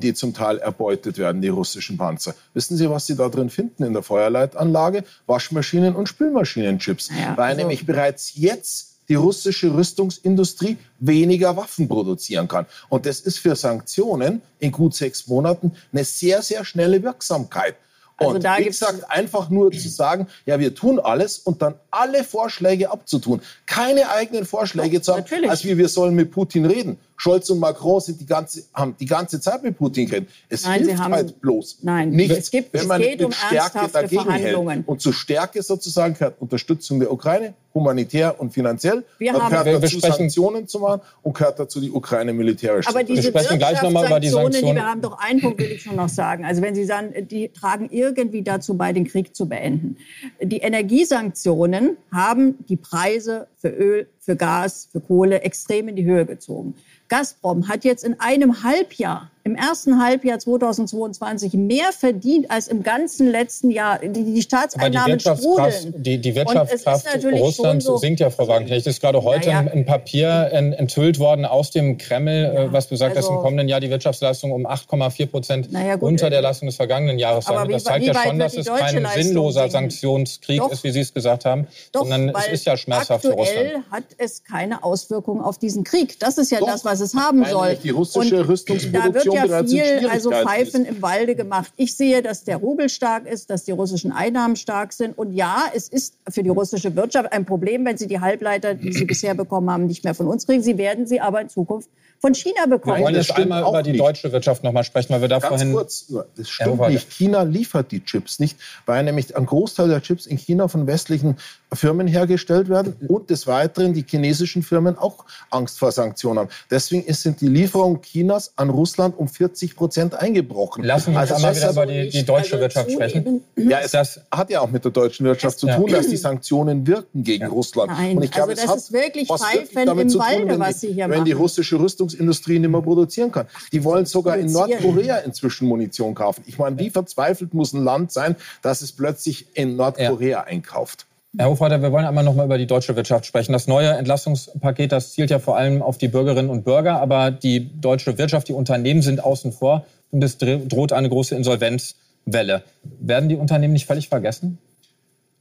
die zum Teil erbeutet werden, die russischen Panzer. Wissen Sie, was Sie da drin finden in der Feuerleitanlage? Waschmaschinen und Spülmaschinenchips. Ja, weil also nämlich bereits jetzt die russische Rüstungsindustrie weniger Waffen produzieren kann. Und das ist für Sanktionen in gut sechs Monaten eine sehr, sehr schnelle Wirksamkeit. Also und wie gesagt, einfach nur zu sagen, ja, wir tun alles und dann alle Vorschläge abzutun. Keine eigenen Vorschläge zu haben, Natürlich. als wie wir sollen mit Putin reden. Scholz und Macron sind die ganze, haben die ganze Zeit mit Putin geredet. Es nein, hilft haben, halt bloß nein, nichts, es gibt, wenn man es geht mit um Stärke dagegen hält. Und zur Stärke sozusagen gehört Unterstützung der Ukraine, humanitär und finanziell. Wir haben, gehört wir dazu, Sanktionen zu machen und gehört dazu, die Ukraine militärisch Aber diese wir sprechen gleich nochmal über die Sanktionen. Die wir haben doch einen Punkt, will ich schon noch sagen. Also wenn Sie sagen, die tragen irgendwie dazu bei, den Krieg zu beenden. Die Energiesanktionen haben die Preise für Öl, für Gas, für Kohle extrem in die Höhe gezogen. Gazprom hat jetzt in einem Halbjahr, im ersten Halbjahr 2022, mehr verdient als im ganzen letzten Jahr. Die, die Staatseinnahmen die sprudeln. Die, die Wirtschaftskraft Russlands so, sinkt ja, Frau Wagenknecht. Es ist gerade heute ja, ja. ein Papier enthüllt worden aus dem Kreml, äh, ja, was besagt, also, dass im kommenden Jahr die Wirtschaftsleistung um 8,4 Prozent ja, unter der Leistung des vergangenen Jahres sein wird. Das zeigt ja schon, dass es kein Leistung sinnloser Sanktionskrieg doch, ist, wie Sie es gesagt haben, doch, sondern es ist ja schmerzhaft für Russland. hat es keine Auswirkungen auf diesen Krieg. Das ist ja doch. das, was es haben soll. Die russische und Rüstungsproduktion da wird ja viel, also Pfeifen im Walde gemacht. Ich sehe, dass der Rubel stark ist, dass die russischen Einnahmen stark sind. Und ja, es ist für die russische Wirtschaft ein Problem, wenn sie die Halbleiter, die sie bisher bekommen haben, nicht mehr von uns kriegen. Sie werden sie aber in Zukunft von China bekommen. Wir wollen jetzt einmal über die nicht. deutsche Wirtschaft noch mal sprechen, weil wir da Ganz vorhin... kurz, das stimmt ja, nicht. China liefert die Chips nicht, weil nämlich ein Großteil der Chips in China von westlichen Firmen hergestellt werden und des Weiteren die chinesischen Firmen auch Angst vor Sanktionen haben. Deswegen sind die Lieferungen Chinas an Russland um 40 Prozent eingebrochen. Lassen wir uns also einmal wieder über die, die deutsche also Wirtschaft sprechen. Ja, es das hat ja auch mit der deutschen Wirtschaft zu tun, ja. dass die Sanktionen wirken gegen ja. Russland. Nein, und ich glaube, also das es hat ist wirklich Pfeifen im Walde, tun, was Sie hier wenn machen. die russische Rüstungsindustrie nicht mehr produzieren kann. Die wollen sogar in Nordkorea inzwischen Munition kaufen. Ich meine, wie verzweifelt muss ein Land sein, dass es plötzlich in Nordkorea ja. einkauft? Herr Hofreiter, wir wollen einmal noch mal über die deutsche Wirtschaft sprechen. Das neue Entlastungspaket, das zielt ja vor allem auf die Bürgerinnen und Bürger, aber die deutsche Wirtschaft, die Unternehmen sind außen vor und es droht eine große Insolvenzwelle. Werden die Unternehmen nicht völlig vergessen?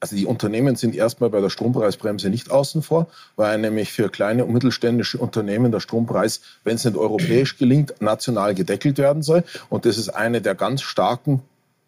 Also die Unternehmen sind erstmal bei der Strompreisbremse nicht außen vor, weil nämlich für kleine und mittelständische Unternehmen der Strompreis, wenn es nicht europäisch gelingt, national gedeckelt werden soll. Und das ist eine der ganz starken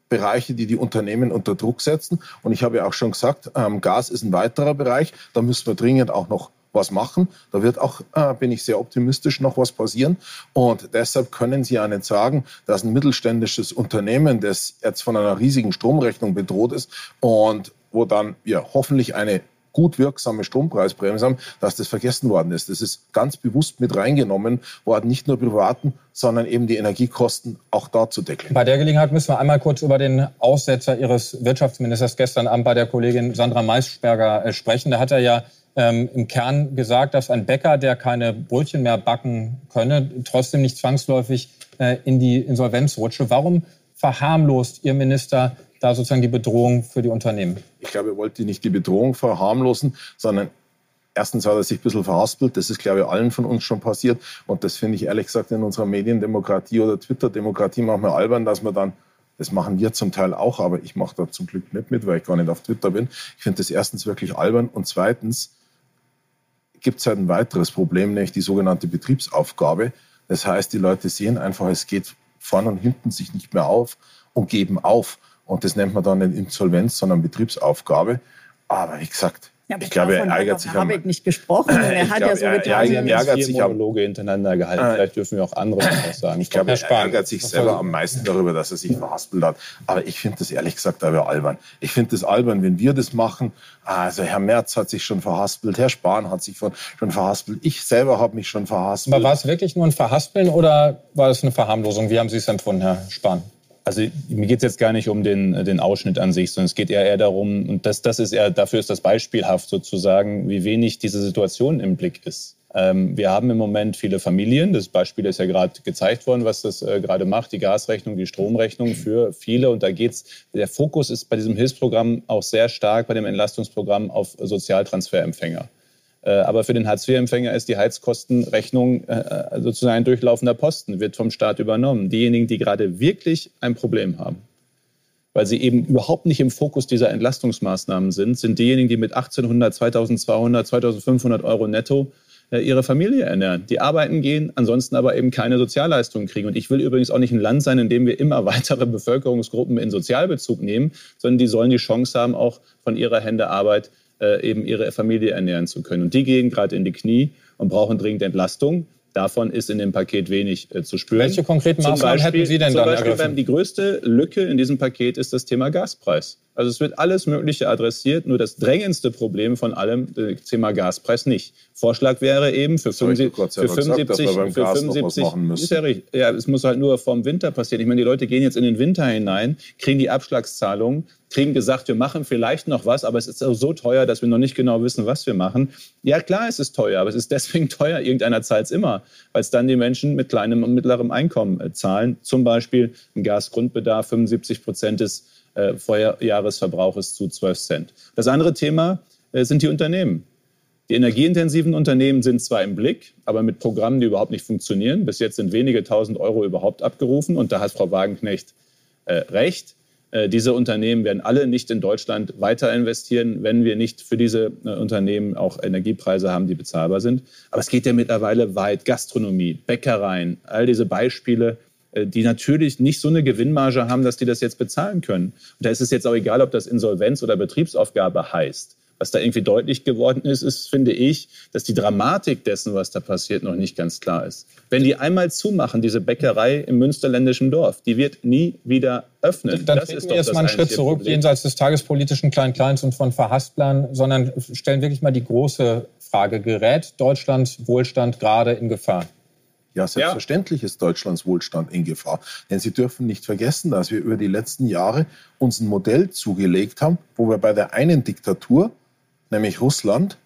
Bereiche, die die Unternehmen unter Druck setzen. Und ich habe ja auch schon gesagt, ähm, Gas ist ein weiterer Bereich. Da müssen wir dringend auch noch was machen. Da wird auch, äh, bin ich sehr optimistisch, noch was passieren. Und deshalb können Sie ja nicht sagen, dass ein mittelständisches Unternehmen, das jetzt von einer riesigen Stromrechnung bedroht ist und wo dann ja hoffentlich eine gut wirksame Strompreisbremse haben, dass das vergessen worden ist. Das ist ganz bewusst mit reingenommen worden, nicht nur privaten, sondern eben die Energiekosten auch da zu deckeln. Bei der Gelegenheit müssen wir einmal kurz über den Aussetzer Ihres Wirtschaftsministers gestern Abend bei der Kollegin Sandra Maisberger äh, sprechen. Da hat er ja ähm, im Kern gesagt, dass ein Bäcker, der keine Brötchen mehr backen könne, trotzdem nicht zwangsläufig äh, in die Insolvenz rutsche. Warum verharmlost Ihr Minister da sozusagen die Bedrohung für die Unternehmen? Ich glaube, er wollte nicht die Bedrohung verharmlosen, sondern erstens hat er sich ein bisschen verhaspelt. Das ist, glaube ich, allen von uns schon passiert. Und das finde ich ehrlich gesagt in unserer Mediendemokratie oder Twitter-Demokratie manchmal albern, dass man dann das machen wir zum Teil auch, aber ich mache da zum Glück nicht mit, weil ich gar nicht auf Twitter bin. Ich finde das erstens wirklich albern und zweitens gibt es halt ein weiteres Problem, nämlich die sogenannte Betriebsaufgabe. Das heißt, die Leute sehen einfach, es geht vorne und hinten sich nicht mehr auf und geben auf. Und das nennt man dann nicht Insolvenz, sondern Betriebsaufgabe. Aber wie gesagt, ja, ich glaube, er ärgert sich. Habe ich nicht gesprochen. Er hat ja so getan. Er ärgert sich Monologe hintereinander gehalten. Ah. Vielleicht dürfen wir auch andere was sagen. Ich glaube, er ärgert sich selber am meisten darüber, dass er sich verhaspelt hat. Aber ich finde das ehrlich gesagt aber albern. Ich finde das albern, wenn wir das machen. Also Herr Merz hat sich schon verhaspelt, Herr Spahn hat sich schon verhaspelt. Ich selber habe mich schon verhaspelt. Aber war es wirklich nur ein Verhaspeln oder war es eine Verharmlosung? Wie haben Sie es empfunden, Herr Spahn? Also mir geht es jetzt gar nicht um den, den Ausschnitt an sich, sondern es geht eher, eher darum, und das, das ist eher, dafür ist das beispielhaft sozusagen, wie wenig diese Situation im Blick ist. Ähm, wir haben im Moment viele Familien, das Beispiel ist ja gerade gezeigt worden, was das äh, gerade macht, die Gasrechnung, die Stromrechnung für viele. Und da geht's, der Fokus ist bei diesem Hilfsprogramm auch sehr stark, bei dem Entlastungsprogramm auf Sozialtransferempfänger. Äh, aber für den Hartz-IV-Empfänger ist die Heizkostenrechnung äh, äh, sozusagen ein durchlaufender Posten, wird vom Staat übernommen. Diejenigen, die gerade wirklich ein Problem haben, weil sie eben überhaupt nicht im Fokus dieser Entlastungsmaßnahmen sind, sind diejenigen, die mit 1800, 2200, 2500 Euro netto ihre Familie ernähren, die arbeiten gehen, ansonsten aber eben keine Sozialleistungen kriegen. Und ich will übrigens auch nicht ein Land sein, in dem wir immer weitere Bevölkerungsgruppen in Sozialbezug nehmen, sondern die sollen die Chance haben, auch von ihrer Hände Arbeit äh, eben ihre Familie ernähren zu können. Und die gehen gerade in die Knie und brauchen dringend Entlastung. Davon ist in dem Paket wenig äh, zu spüren. Welche konkreten Maßnahmen Beispiel, hätten Sie denn dann Beispiel ergriffen? Die größte Lücke in diesem Paket ist das Thema Gaspreis. Also es wird alles Mögliche adressiert, nur das drängendste Problem von allem, das Thema Gaspreis nicht. Vorschlag wäre eben für, 75, für 75, gesagt, für 75 ist ja richtig. Ja, es muss halt nur vorm Winter passieren. Ich meine, die Leute gehen jetzt in den Winter hinein, kriegen die Abschlagszahlungen, kriegen gesagt, wir machen vielleicht noch was, aber es ist so teuer, dass wir noch nicht genau wissen, was wir machen. Ja, klar, es ist teuer, aber es ist deswegen teuer, irgendeiner zahlt es immer, weil es dann die Menschen mit kleinem und mittlerem Einkommen äh, zahlen. Zum Beispiel ein Gasgrundbedarf, 75 Prozent des äh, Vorjahresverbrauches zu 12 Cent. Das andere Thema äh, sind die Unternehmen. Die energieintensiven Unternehmen sind zwar im Blick, aber mit Programmen, die überhaupt nicht funktionieren. Bis jetzt sind wenige tausend Euro überhaupt abgerufen und da hat Frau Wagenknecht äh, recht. Äh, diese Unternehmen werden alle nicht in Deutschland weiter investieren, wenn wir nicht für diese äh, Unternehmen auch Energiepreise haben, die bezahlbar sind. Aber es geht ja mittlerweile weit. Gastronomie, Bäckereien, all diese Beispiele, die natürlich nicht so eine Gewinnmarge haben, dass die das jetzt bezahlen können. Und da ist es jetzt auch egal, ob das Insolvenz oder Betriebsaufgabe heißt. Was da irgendwie deutlich geworden ist, ist, finde ich, dass die Dramatik dessen, was da passiert, noch nicht ganz klar ist. Wenn die einmal zumachen, diese Bäckerei im münsterländischen Dorf, die wird nie wieder öffnen. Dann das ist wir jetzt mal einen Schritt zurück, Problem. jenseits des tagespolitischen Klein-Kleins und von Verhasplern, sondern stellen wirklich mal die große Frage, gerät Deutschlands Wohlstand gerade in Gefahr? Ja, selbstverständlich ja. ist Deutschlands Wohlstand in Gefahr. Denn Sie dürfen nicht vergessen, dass wir über die letzten Jahre uns ein Modell zugelegt haben, wo wir bei der einen Diktatur, nämlich Russland,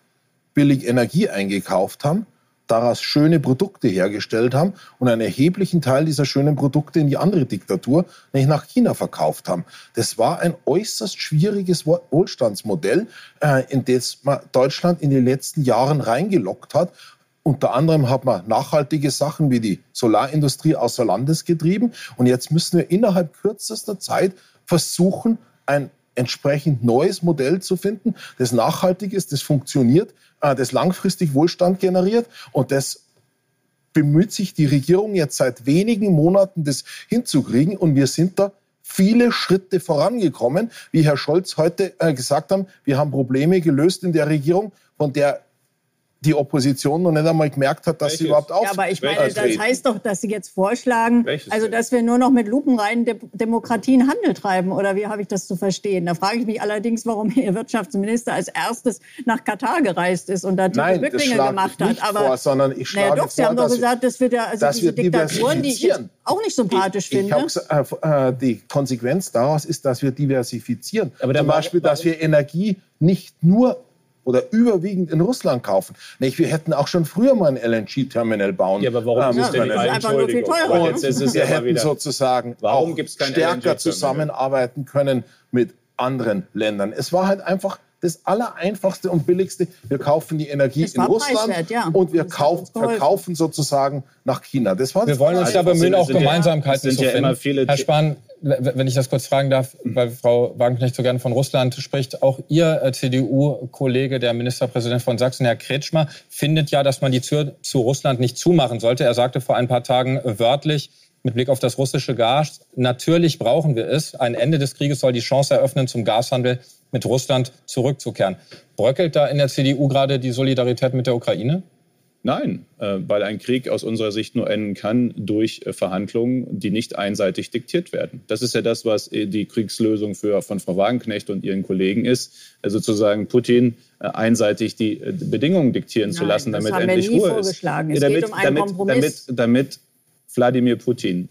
billig Energie eingekauft haben, daraus schöne Produkte hergestellt haben und einen erheblichen Teil dieser schönen Produkte in die andere Diktatur, nämlich nach China verkauft haben. Das war ein äußerst schwieriges Wohlstandsmodell, äh, in das man Deutschland in den letzten Jahren reingelockt hat unter anderem hat man nachhaltige Sachen wie die Solarindustrie außer Landes getrieben. Und jetzt müssen wir innerhalb kürzester Zeit versuchen, ein entsprechend neues Modell zu finden, das nachhaltig ist, das funktioniert, äh, das langfristig Wohlstand generiert und das bemüht sich die Regierung jetzt seit wenigen Monaten, das hinzukriegen. Und wir sind da viele Schritte vorangekommen. Wie Herr Scholz heute äh, gesagt haben, wir haben Probleme gelöst in der Regierung, von der die Opposition noch nicht einmal gemerkt hat, dass Welches? sie überhaupt auf. Ja, aber ich meine, das heißt doch, dass Sie jetzt vorschlagen, Welches also dass wir nur noch mit lupenreinen De Demokratien Handel treiben. Oder wie habe ich das zu verstehen? Da frage ich mich allerdings, warum Ihr Wirtschaftsminister als erstes nach Katar gereist ist und da tiefe Bücklinge gemacht hat. Aber vor, sondern ich schlage naja, doch, Sie haben doch gesagt, dass wir da also diese Diktaturen, die ich auch nicht sympathisch ich, finde. Ich äh, äh, die Konsequenz daraus ist, dass wir diversifizieren. Aber Zum Beispiel, dass wir Energie nicht nur oder überwiegend in Russland kaufen. Nicht, wir hätten auch schon früher mal ein LNG-Terminal bauen Ja, aber warum ähm, ist denn einfach nur viel teurer? Und wir hätten sozusagen warum auch stärker zusammenarbeiten können mit anderen Ländern. Es war halt einfach das Allereinfachste und Billigste. Wir kaufen die Energie in Russland ja. und wir kauf, verkaufen sozusagen nach China. Das war wir wollen uns ja bemühen, auch Gemeinsamkeiten zu finden. Herr Spahn, wenn ich das kurz fragen darf, weil Frau Wagenknecht so gerne von Russland spricht, auch Ihr äh, CDU-Kollege, der Ministerpräsident von Sachsen, Herr Kretschmer, findet ja, dass man die Tür zu Russland nicht zumachen sollte. Er sagte vor ein paar Tagen wörtlich, mit Blick auf das russische Gas, natürlich brauchen wir es. Ein Ende des Krieges soll die Chance eröffnen, zum Gashandel mit Russland zurückzukehren. Bröckelt da in der CDU gerade die Solidarität mit der Ukraine? Nein, äh, weil ein Krieg aus unserer Sicht nur enden kann durch äh, Verhandlungen, die nicht einseitig diktiert werden. Das ist ja das, was äh, die Kriegslösung für, von Frau Wagenknecht und ihren Kollegen ist, sozusagen Putin einseitig die Bedingungen diktieren Nein, zu lassen, damit endlich Ruhe ist. Es damit, geht um einen damit, damit, damit Wladimir Putin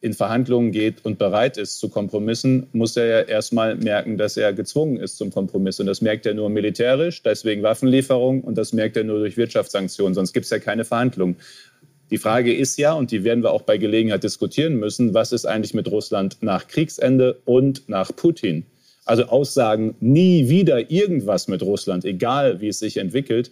in Verhandlungen geht und bereit ist zu Kompromissen, muss er ja erstmal merken, dass er gezwungen ist zum Kompromiss. Und das merkt er nur militärisch, deswegen Waffenlieferung, und das merkt er nur durch Wirtschaftssanktionen, sonst gibt es ja keine Verhandlungen. Die Frage ist ja, und die werden wir auch bei Gelegenheit diskutieren müssen, was ist eigentlich mit Russland nach Kriegsende und nach Putin? Also Aussagen, nie wieder irgendwas mit Russland, egal wie es sich entwickelt,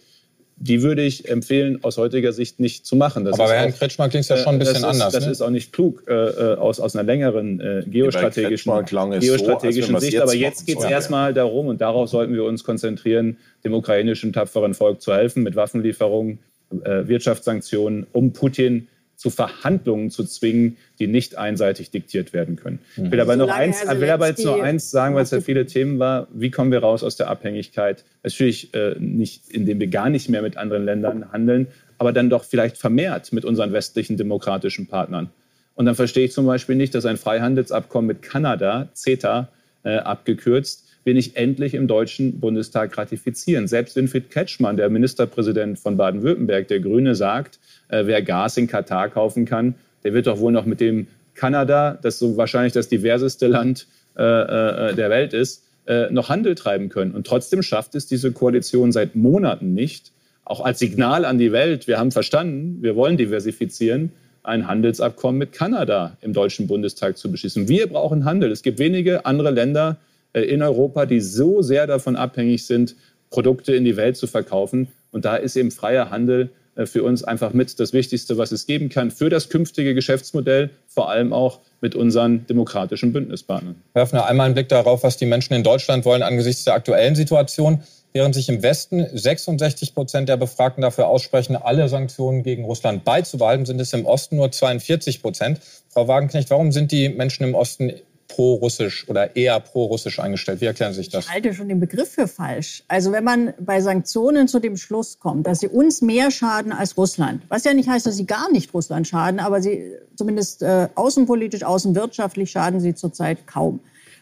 die würde ich empfehlen, aus heutiger Sicht nicht zu machen. Das Aber bei Herrn Kretschmer klingt es ja schon ein bisschen das anders. Ist, das ne? ist auch nicht klug äh, äh aus, aus einer längeren äh, geostrategischen, geostrategischen so, Sicht. Aber jetzt geht es erstmal darum, und darauf sollten wir uns konzentrieren, dem ukrainischen tapferen Volk zu helfen mit Waffenlieferungen äh, Wirtschaftssanktionen, um Putin zu Verhandlungen zu zwingen, die nicht einseitig diktiert werden können. Ich will aber, noch eins, will aber jetzt nur eins sagen, weil es ja viele Themen war. Wie kommen wir raus aus der Abhängigkeit? Natürlich äh, nicht, indem wir gar nicht mehr mit anderen Ländern handeln, aber dann doch vielleicht vermehrt mit unseren westlichen demokratischen Partnern. Und dann verstehe ich zum Beispiel nicht, dass ein Freihandelsabkommen mit Kanada, CETA, äh, abgekürzt, wir nicht endlich im Deutschen Bundestag ratifizieren. Selbst Winfried Ketschmann, der Ministerpräsident von Baden-Württemberg, der Grüne, sagt, äh, wer Gas in Katar kaufen kann, der wird doch wohl noch mit dem Kanada, das so wahrscheinlich das diverseste Land äh, äh, der Welt ist, noch Handel treiben können. Und trotzdem schafft es diese Koalition seit Monaten nicht, auch als Signal an die Welt, wir haben verstanden, wir wollen diversifizieren, ein Handelsabkommen mit Kanada im Deutschen Bundestag zu beschließen. Wir brauchen Handel. Es gibt wenige andere Länder in Europa, die so sehr davon abhängig sind, Produkte in die Welt zu verkaufen. Und da ist eben freier Handel äh, für uns einfach mit das Wichtigste, was es geben kann für das künftige Geschäftsmodell, vor allem auch mit unseren demokratischen Bündnispartnern. Werfen wir einmal einen Blick darauf, was die Menschen in Deutschland wollen angesichts der aktuellen Situation. Während sich im Westen 66 Prozent der Befragten dafür aussprechen, alle Sanktionen gegen Russland beizubehalten, sind es im Osten nur 42 Prozent. Frau Wagenknecht, warum sind die Menschen im Osten pro-russisch oder eher pro-russisch eingestellt. Wie erklären Sie sich das? Ich halte schon den Begriff für falsch. Also wenn man bei Sanktionen zu dem Schluss kommt, dass sie uns mehr schaden als Russland, was ja nicht heißt, dass sie gar nicht Russland schaden, aber sie zumindest äh, außenpolitisch, außenwirtschaftlich schaden sie zurzeit kaum.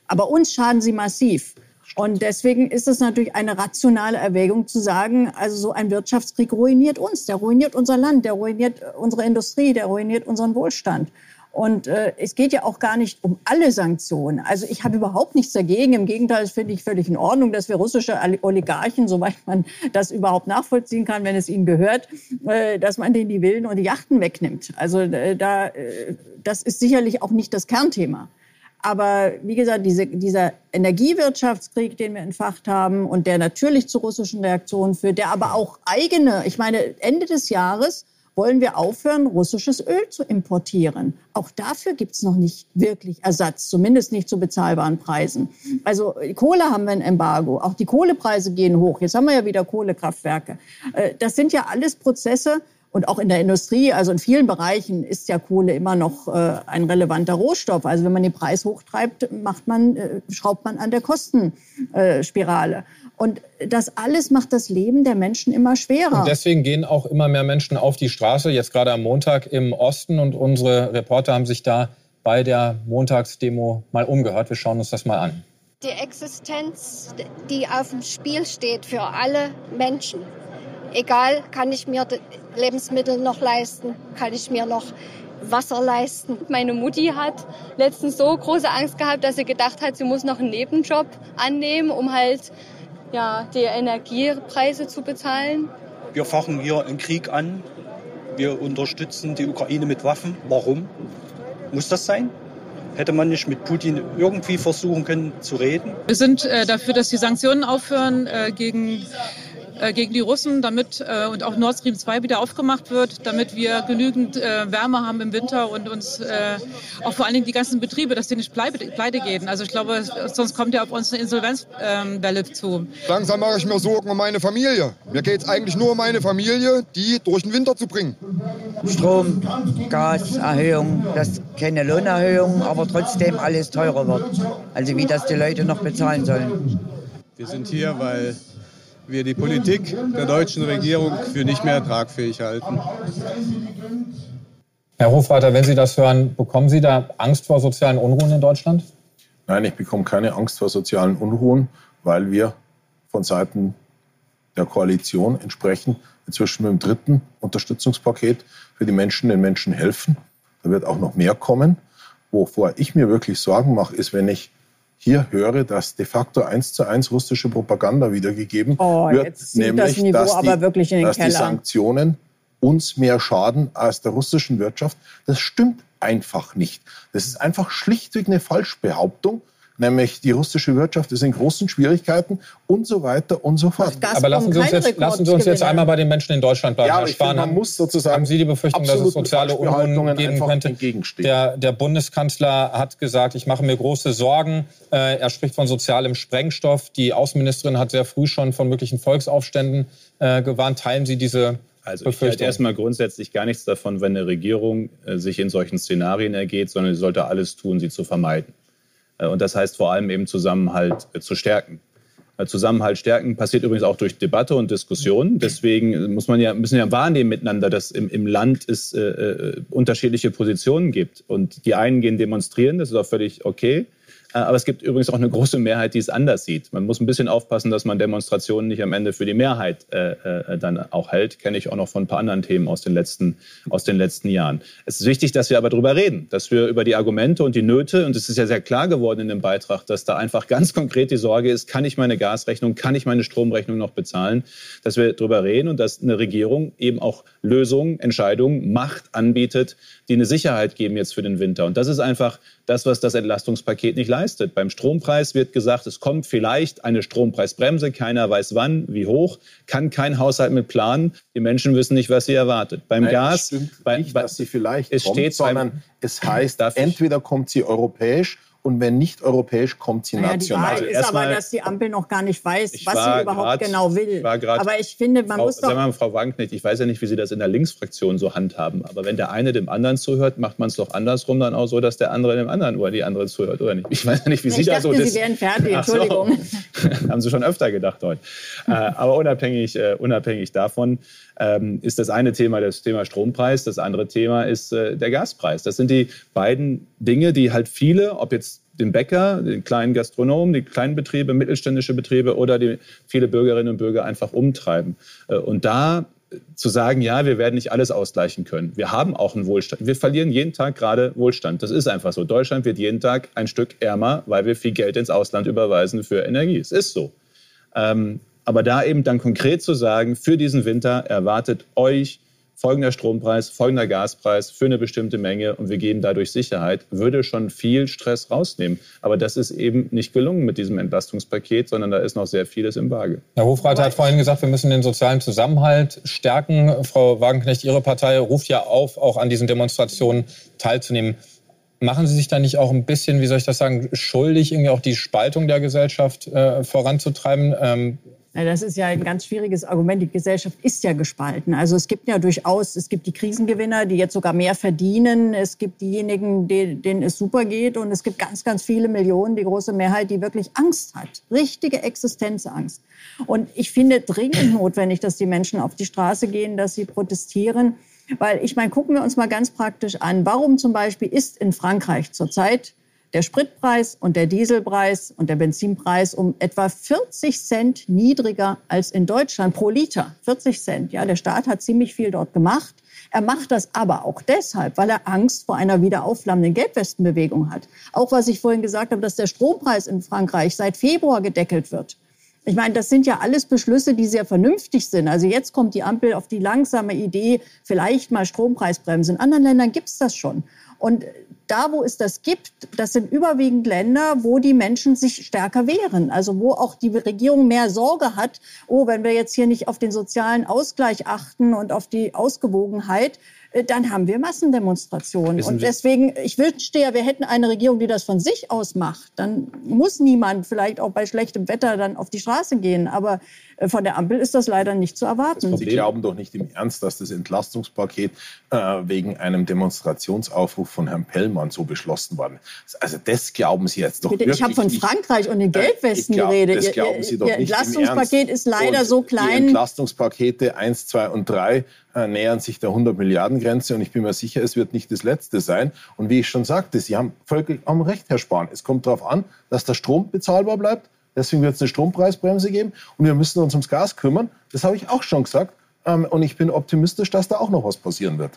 Aber uns schaden sie massiv. Und deswegen ist es natürlich eine rationale Erwägung zu sagen, also so ein Wirtschaftskrieg ruiniert uns, der ruiniert unser Land, der ruiniert unsere Industrie, der ruiniert unseren Wohlstand. Und äh, es geht ja auch gar nicht um alle Sanktionen. Also ich habe überhaupt nichts dagegen. Im Gegenteil, das finde ich völlig in Ordnung, dass wir russische Oligarchen, soweit man das überhaupt nachvollziehen kann, wenn es ihnen gehört, äh, dass man denen die Villen und die Yachten wegnimmt. Also äh, da, äh, das ist sicherlich auch nicht das Kernthema. Aber wie gesagt, diese, dieser Energiewirtschaftskrieg, den wir entfacht haben und der natürlich zu russischen Reaktionen führt, der aber auch eigene, ich meine, Ende des Jahres wollen wir aufhören, russisches Öl zu importieren. Auch dafür gibt es noch nicht wirklich Ersatz, zumindest nicht zu bezahlbaren Preisen. Also Kohle haben wir ein Embargo, auch die Kohlepreise gehen hoch. Jetzt haben wir ja wieder Kohlekraftwerke. Äh, das sind ja alles Prozesse, und auch in der Industrie, also in vielen Bereichen ist ja Kohle immer noch äh, ein relevanter Rohstoff. Also wenn man den Preis hochtreibt, macht man, äh, schraubt man an der Kostenspirale. Und das alles macht das Leben der Menschen immer schwerer. Und deswegen gehen auch immer mehr Menschen auf die Straße, jetzt gerade am Montag im Osten. Und unsere Reporter haben sich da bei der Montagsdemo mal umgehört. Wir schauen uns das mal an. Die Existenz, die auf dem Spiel steht für alle Menschen. Egal, kann ich mir Lebensmittel noch leisten, kann ich mir noch Wasser leisten. Meine Mutti hat letztens so große Angst gehabt, dass sie gedacht hat, sie muss noch einen Nebenjob annehmen, um halt ja, die Energiepreise zu bezahlen. Wir fachen hier einen Krieg an. Wir unterstützen die Ukraine mit Waffen. Warum? Muss das sein? Hätte man nicht mit Putin irgendwie versuchen können zu reden? Wir sind äh, dafür, dass die Sanktionen aufhören äh, gegen äh, gegen die Russen, damit äh, und auch Nord Stream 2 wieder aufgemacht wird, damit wir genügend äh, Wärme haben im Winter und uns äh, auch vor allen Dingen die ganzen Betriebe, dass die nicht pleite, pleite gehen. Also ich glaube, sonst kommt ja auf uns eine Insolvenzwelle zu. Langsam mache ich mir Sorgen um meine Familie. Mir geht es eigentlich nur um meine Familie, die durch den Winter zu bringen. Strom, Gaserhöhung, das keine Lohnerhöhung, aber trotzdem alles teurer wird. Also wie das die Leute noch bezahlen sollen. Wir sind hier, weil wir die Politik der deutschen Regierung für nicht mehr tragfähig halten. Herr Hofreiter, wenn Sie das hören, bekommen Sie da Angst vor sozialen Unruhen in Deutschland? Nein, ich bekomme keine Angst vor sozialen Unruhen, weil wir von Seiten der Koalition entsprechend inzwischen mit dem dritten Unterstützungspaket für die Menschen den Menschen helfen. Da wird auch noch mehr kommen. Wovor ich mir wirklich Sorgen mache, ist, wenn ich hier höre, dass de facto eins zu eins russische Propaganda wiedergegeben oh, wird, jetzt nämlich, das dass, die, dass die Sanktionen uns mehr schaden als der russischen Wirtschaft. Das stimmt einfach nicht. Das ist einfach schlichtweg eine Falschbehauptung nämlich die russische Wirtschaft ist in großen Schwierigkeiten und so weiter und so fort. Aber lassen Sie uns jetzt, lassen Sie uns jetzt einmal bei den Menschen in Deutschland bleiben. Ja, Herr Spahn, man muss sozusagen haben Sie die Befürchtung, dass es soziale Unruhen geben könnte? Der, der Bundeskanzler hat gesagt, ich mache mir große Sorgen. Äh, er spricht von sozialem Sprengstoff. Die Außenministerin hat sehr früh schon von möglichen Volksaufständen äh, gewarnt. Teilen Sie diese Also ich halte erstmal grundsätzlich gar nichts davon, wenn eine Regierung äh, sich in solchen Szenarien ergeht, sondern sie sollte alles tun, sie zu vermeiden. Äh, und das heißt vor allem eben Zusammenhalt äh, zu stärken. Äh, Zusammenhalt stärken passiert übrigens auch durch Debatte und Diskussion. Deswegen muss man ja, müssen ja wahrnehmen miteinander, dass im, im Land es äh, unterschiedliche Positionen gibt. Und die einen gehen demonstrieren, das ist auch völlig okay. Äh, aber es gibt übrigens auch eine große Mehrheit, die es anders sieht. Man muss ein bisschen aufpassen, dass man Demonstrationen nicht am Ende für die Mehrheit äh, äh, dann auch hält. Kenne ich auch noch von ein paar anderen Themen aus den, letzten, aus den letzten Jahren. Es ist wichtig, dass wir aber darüber reden, dass wir über die Argumente und die Nöte, und es ist ja sehr klar geworden in dem Beitrag, dass da einfach ganz konkret die Sorge ist, kann ich meine Gasrechnung, kann ich meine Stromrechnung noch bezahlen, dass wir darüber reden und dass eine Regierung eben auch Lösungen, Entscheidungen, Macht anbietet, die eine Sicherheit geben jetzt für den Winter. Und das ist einfach das, was das Entlastungspaket nicht leistet. Beim Strompreis wird gesagt, es kommt vielleicht eine Strompreisbremse, keiner weiß wann, wie hoch, kann kein Haushalt mit planen. Die Menschen wissen nicht, was sie erwartet. Beim Nein, Gas, bei, nicht, dass sie vielleicht es kommt, steht sondern beim, es heißt, entweder kommt sie europäisch und wenn nicht europäisch, kommt sie naja, national. Die Wahrheit ist aber, dass die Ampel noch gar nicht weiß, was sie überhaupt grad, genau will. aber ich finde, man Frau, muss doch... Sagen wir mal, Frau Wagenknecht, ich weiß ja nicht, wie Sie das in der Linksfraktion so handhaben, aber wenn der eine dem anderen zuhört, macht man es doch andersrum dann auch so, dass der andere dem anderen oder die andere zuhört, oder nicht? Ich weiß ja nicht, wie ich Sie dachte, da so... Sie wären fertig, Entschuldigung. So. Haben Sie schon öfter gedacht heute. äh, aber unabhängig, äh, unabhängig davon ähm, ist das eine Thema das Thema Strompreis, das andere Thema ist äh, der Gaspreis. Das sind die beiden Dinge, die halt viele, ob jetzt den Bäcker, den kleinen Gastronomen, die kleinen Betriebe, mittelständische Betriebe oder die viele Bürgerinnen und Bürger einfach umtreiben. Äh, und da zu sagen, ja, wir werden nicht alles ausgleichen können. Wir haben auch einen Wohlstand. Wir verlieren jeden Tag gerade Wohlstand. Das ist einfach so. Deutschland wird jeden Tag ein Stück ärmer, weil wir viel Geld ins Ausland überweisen für Energie. Es ist so. Aber da eben dann konkret zu sagen, für diesen Winter erwartet euch folgender Strompreis, folgender Gaspreis für eine bestimmte Menge und wir geben dadurch Sicherheit, würde schon viel Stress rausnehmen. Aber das ist eben nicht gelungen mit diesem Entlastungspaket, sondern da ist noch sehr vieles im Waage. Herr Hofreiter hat vorhin gesagt, wir müssen den sozialen Zusammenhalt stärken. Frau Wagenknecht, Ihre Partei ruft ja auf, auch an diesen Demonstrationen teilzunehmen. Machen Sie sich da nicht auch ein bisschen, wie soll ich das sagen, schuldig, irgendwie auch die Spaltung der Gesellschaft äh, voranzutreiben? Ähm, das ist ja ein ganz schwieriges Argument. Die Gesellschaft ist ja gespalten. Also es gibt ja durchaus, es gibt die Krisengewinner, die jetzt sogar mehr verdienen. Es gibt diejenigen, denen es super geht. Und es gibt ganz, ganz viele Millionen, die große Mehrheit, die wirklich Angst hat. Richtige Existenzangst. Und ich finde dringend notwendig, dass die Menschen auf die Straße gehen, dass sie protestieren. Weil ich meine, gucken wir uns mal ganz praktisch an. Warum zum Beispiel ist in Frankreich zurzeit der Spritpreis und der Dieselpreis und der Benzinpreis um etwa 40 Cent niedriger als in Deutschland pro Liter. 40 Cent. Ja, der Staat hat ziemlich viel dort gemacht. Er macht das aber auch deshalb, weil er Angst vor einer wieder aufflammenden Gelbwestenbewegung hat. Auch was ich vorhin gesagt habe, dass der Strompreis in Frankreich seit Februar gedeckelt wird. Ich meine, das sind ja alles Beschlüsse, die sehr vernünftig sind. Also jetzt kommt die Ampel auf die langsame Idee, vielleicht mal Strompreisbremse. In anderen Ländern gibt es das schon. Und da, wo es das gibt, das sind überwiegend Länder, wo die Menschen sich stärker wehren. Also wo auch die Regierung mehr Sorge hat, oh, wenn wir jetzt hier nicht auf den sozialen Ausgleich achten und auf die Ausgewogenheit, äh, dann haben wir Massendemonstrationen. Wissen und deswegen, ich wünschte ja, wir hätten eine Regierung, die das von sich aus macht. Dann muss niemand vielleicht auch bei schlechtem Wetter dann auf die Straße gehen. Aber äh, von der Ampel ist das leider nicht zu erwarten. Sie glauben doch nicht im Ernst, dass das Entlastungspaket äh, wegen einem Demonstrationsaufruf von Herrn Pellmann so beschlossen worden ist. Also das glauben Sie jetzt doch Bitte, wirklich Ich habe von nicht. Frankreich und den Gelbwesten glaub, geredet. Das glauben Sie doch Ihr nicht Entlastungspaket ist leider und so klein. Die Entlastungspakete 1, 2 und 3 äh, nähern sich der 100 Milliarden Grenze und ich bin mir sicher, es wird nicht das letzte sein. Und wie ich schon sagte, Sie haben vollkommen recht, Herr Spahn. Es kommt darauf an, dass der Strom bezahlbar bleibt. Deswegen wird es eine Strompreisbremse geben und wir müssen uns ums Gas kümmern. Das habe ich auch schon gesagt. Ähm, und ich bin optimistisch, dass da auch noch was passieren wird.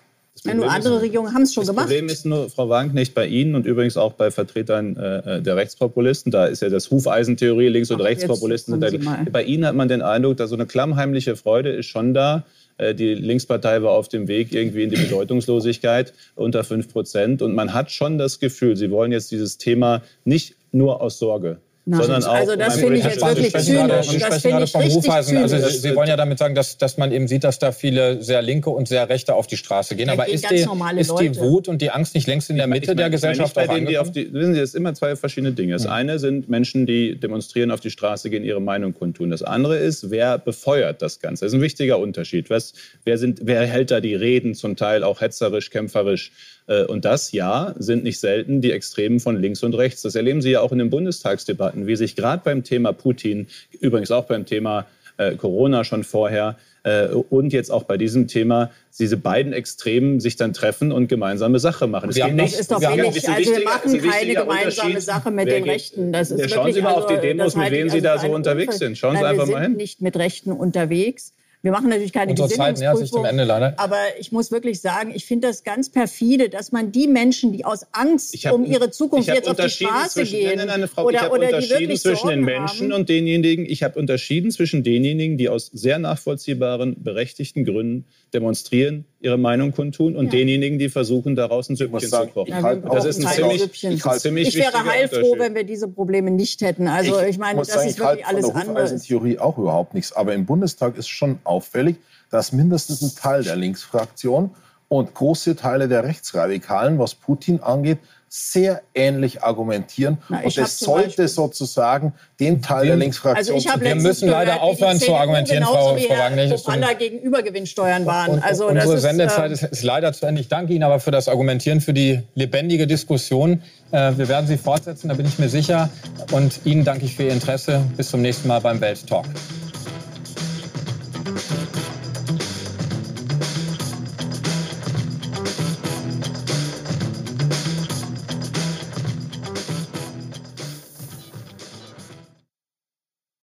Ja, nur andere Regierungen haben es schon das gemacht. Das Problem ist nur, Frau Wagenknecht, bei Ihnen und übrigens auch bei Vertretern äh, der Rechtspopulisten, da ist ja das Hufeisentheorie, Links- und Ach, Rechtspopulisten. Da, bei Ihnen hat man den Eindruck, dass so eine klammheimliche Freude ist schon da. Äh, die Linkspartei war auf dem Weg irgendwie in die Bedeutungslosigkeit unter 5 Prozent. Und man hat schon das Gefühl, Sie wollen jetzt dieses Thema nicht nur aus Sorge Na, sondern auch. Also das finde ich jetzt wirklich zynisch. Sie sprechen gerade vom Hufeisen. Also Sie, Sie, wollen ja damit sagen, dass, dass man eben sieht, dass da viele sehr Linke und sehr Rechte auf die Straße gehen. Aber ist, die, ist die Wut und die Angst nicht längst in der Mitte ich mein, der Gesellschaft bei denen, die auf die, Wissen Sie, es sind immer zwei verschiedene Dinge. Das eine sind Menschen, die demonstrieren, auf die Straße gehen, ihre Meinung kundtun. Das andere ist, wer befeuert das Ganze. Das ist ein wichtiger Unterschied. Was, wer, sind, wer hält da die Reden, zum Teil auch hetzerisch, kämpferisch? Äh, und das, ja, sind nicht selten die Extremen von links und rechts. Das erleben Sie ja auch in den Bundestagsdebatten, wie sich gerade beim Thema Putin, übrigens auch beim Thema äh, Corona schon vorher äh, und jetzt auch bei diesem Thema diese beiden Extremen sich dann treffen und gemeinsame Sache machen. Das, nicht, das ist doch wenig. Also wir machen keine gemeinsame Sache mit den Rechten. Das ist ja, schauen Sie mal also, auf die Demos, mit wem Sie also da so unterwegs sind. Schauen Sie Nein, einfach mal hin. Wir sind nicht mit Rechten unterwegs. Wir machen natürlich keine Unsere Gesinnungsprüfung, Ende, leider. aber ich muss wirklich sagen, ich finde das ganz perfide, dass man die Menschen, die aus Angst hab, um ihre Zukunft jetzt auf die Straße zwischen, gehen, nein, nein, Frau, oder, ich habe unterschieden zwischen Sorgen den Menschen haben. und denjenigen, ich habe unterschieden zwischen denjenigen, die aus sehr nachvollziehbaren, berechtigten Gründen demonstrieren, ihre Meinung kundtun und ja. denjenigen, die versuchen, daraus ein Süppchen zu kochen. Ja, das ist ein ziemlich, ich, ziemlich ich wäre heilfroh, wenn wir diese Probleme nicht hätten. Also ich, ich meine, das sagen, ist wirklich alles andere. in Theorie auch überhaupt nichts. Aber im Bundestag ist schon auffällig, dass mindestens ein Teil der Linksfraktion und große Teile der Rechtsradikalen, was Putin angeht, sehr ähnlich argumentieren. Na, und es sollte sozusagen den Teil der Linksfraktion... Also wir müssen leider aufhören zu argumentieren, Frau, Frau Wagner. Propaganda gegenüber Gewinnsteuern waren. Und, also unsere ist, Sendezeit ist, ist, leider zu Ende. Ich danke Ihnen aber für das Argumentieren, für die lebendige Diskussion. Äh, wir werden sie fortsetzen, da bin ich mir sicher. Und Ihnen danke ich für Ihr Interesse. Bis zum nächsten Mal beim Welt Talk.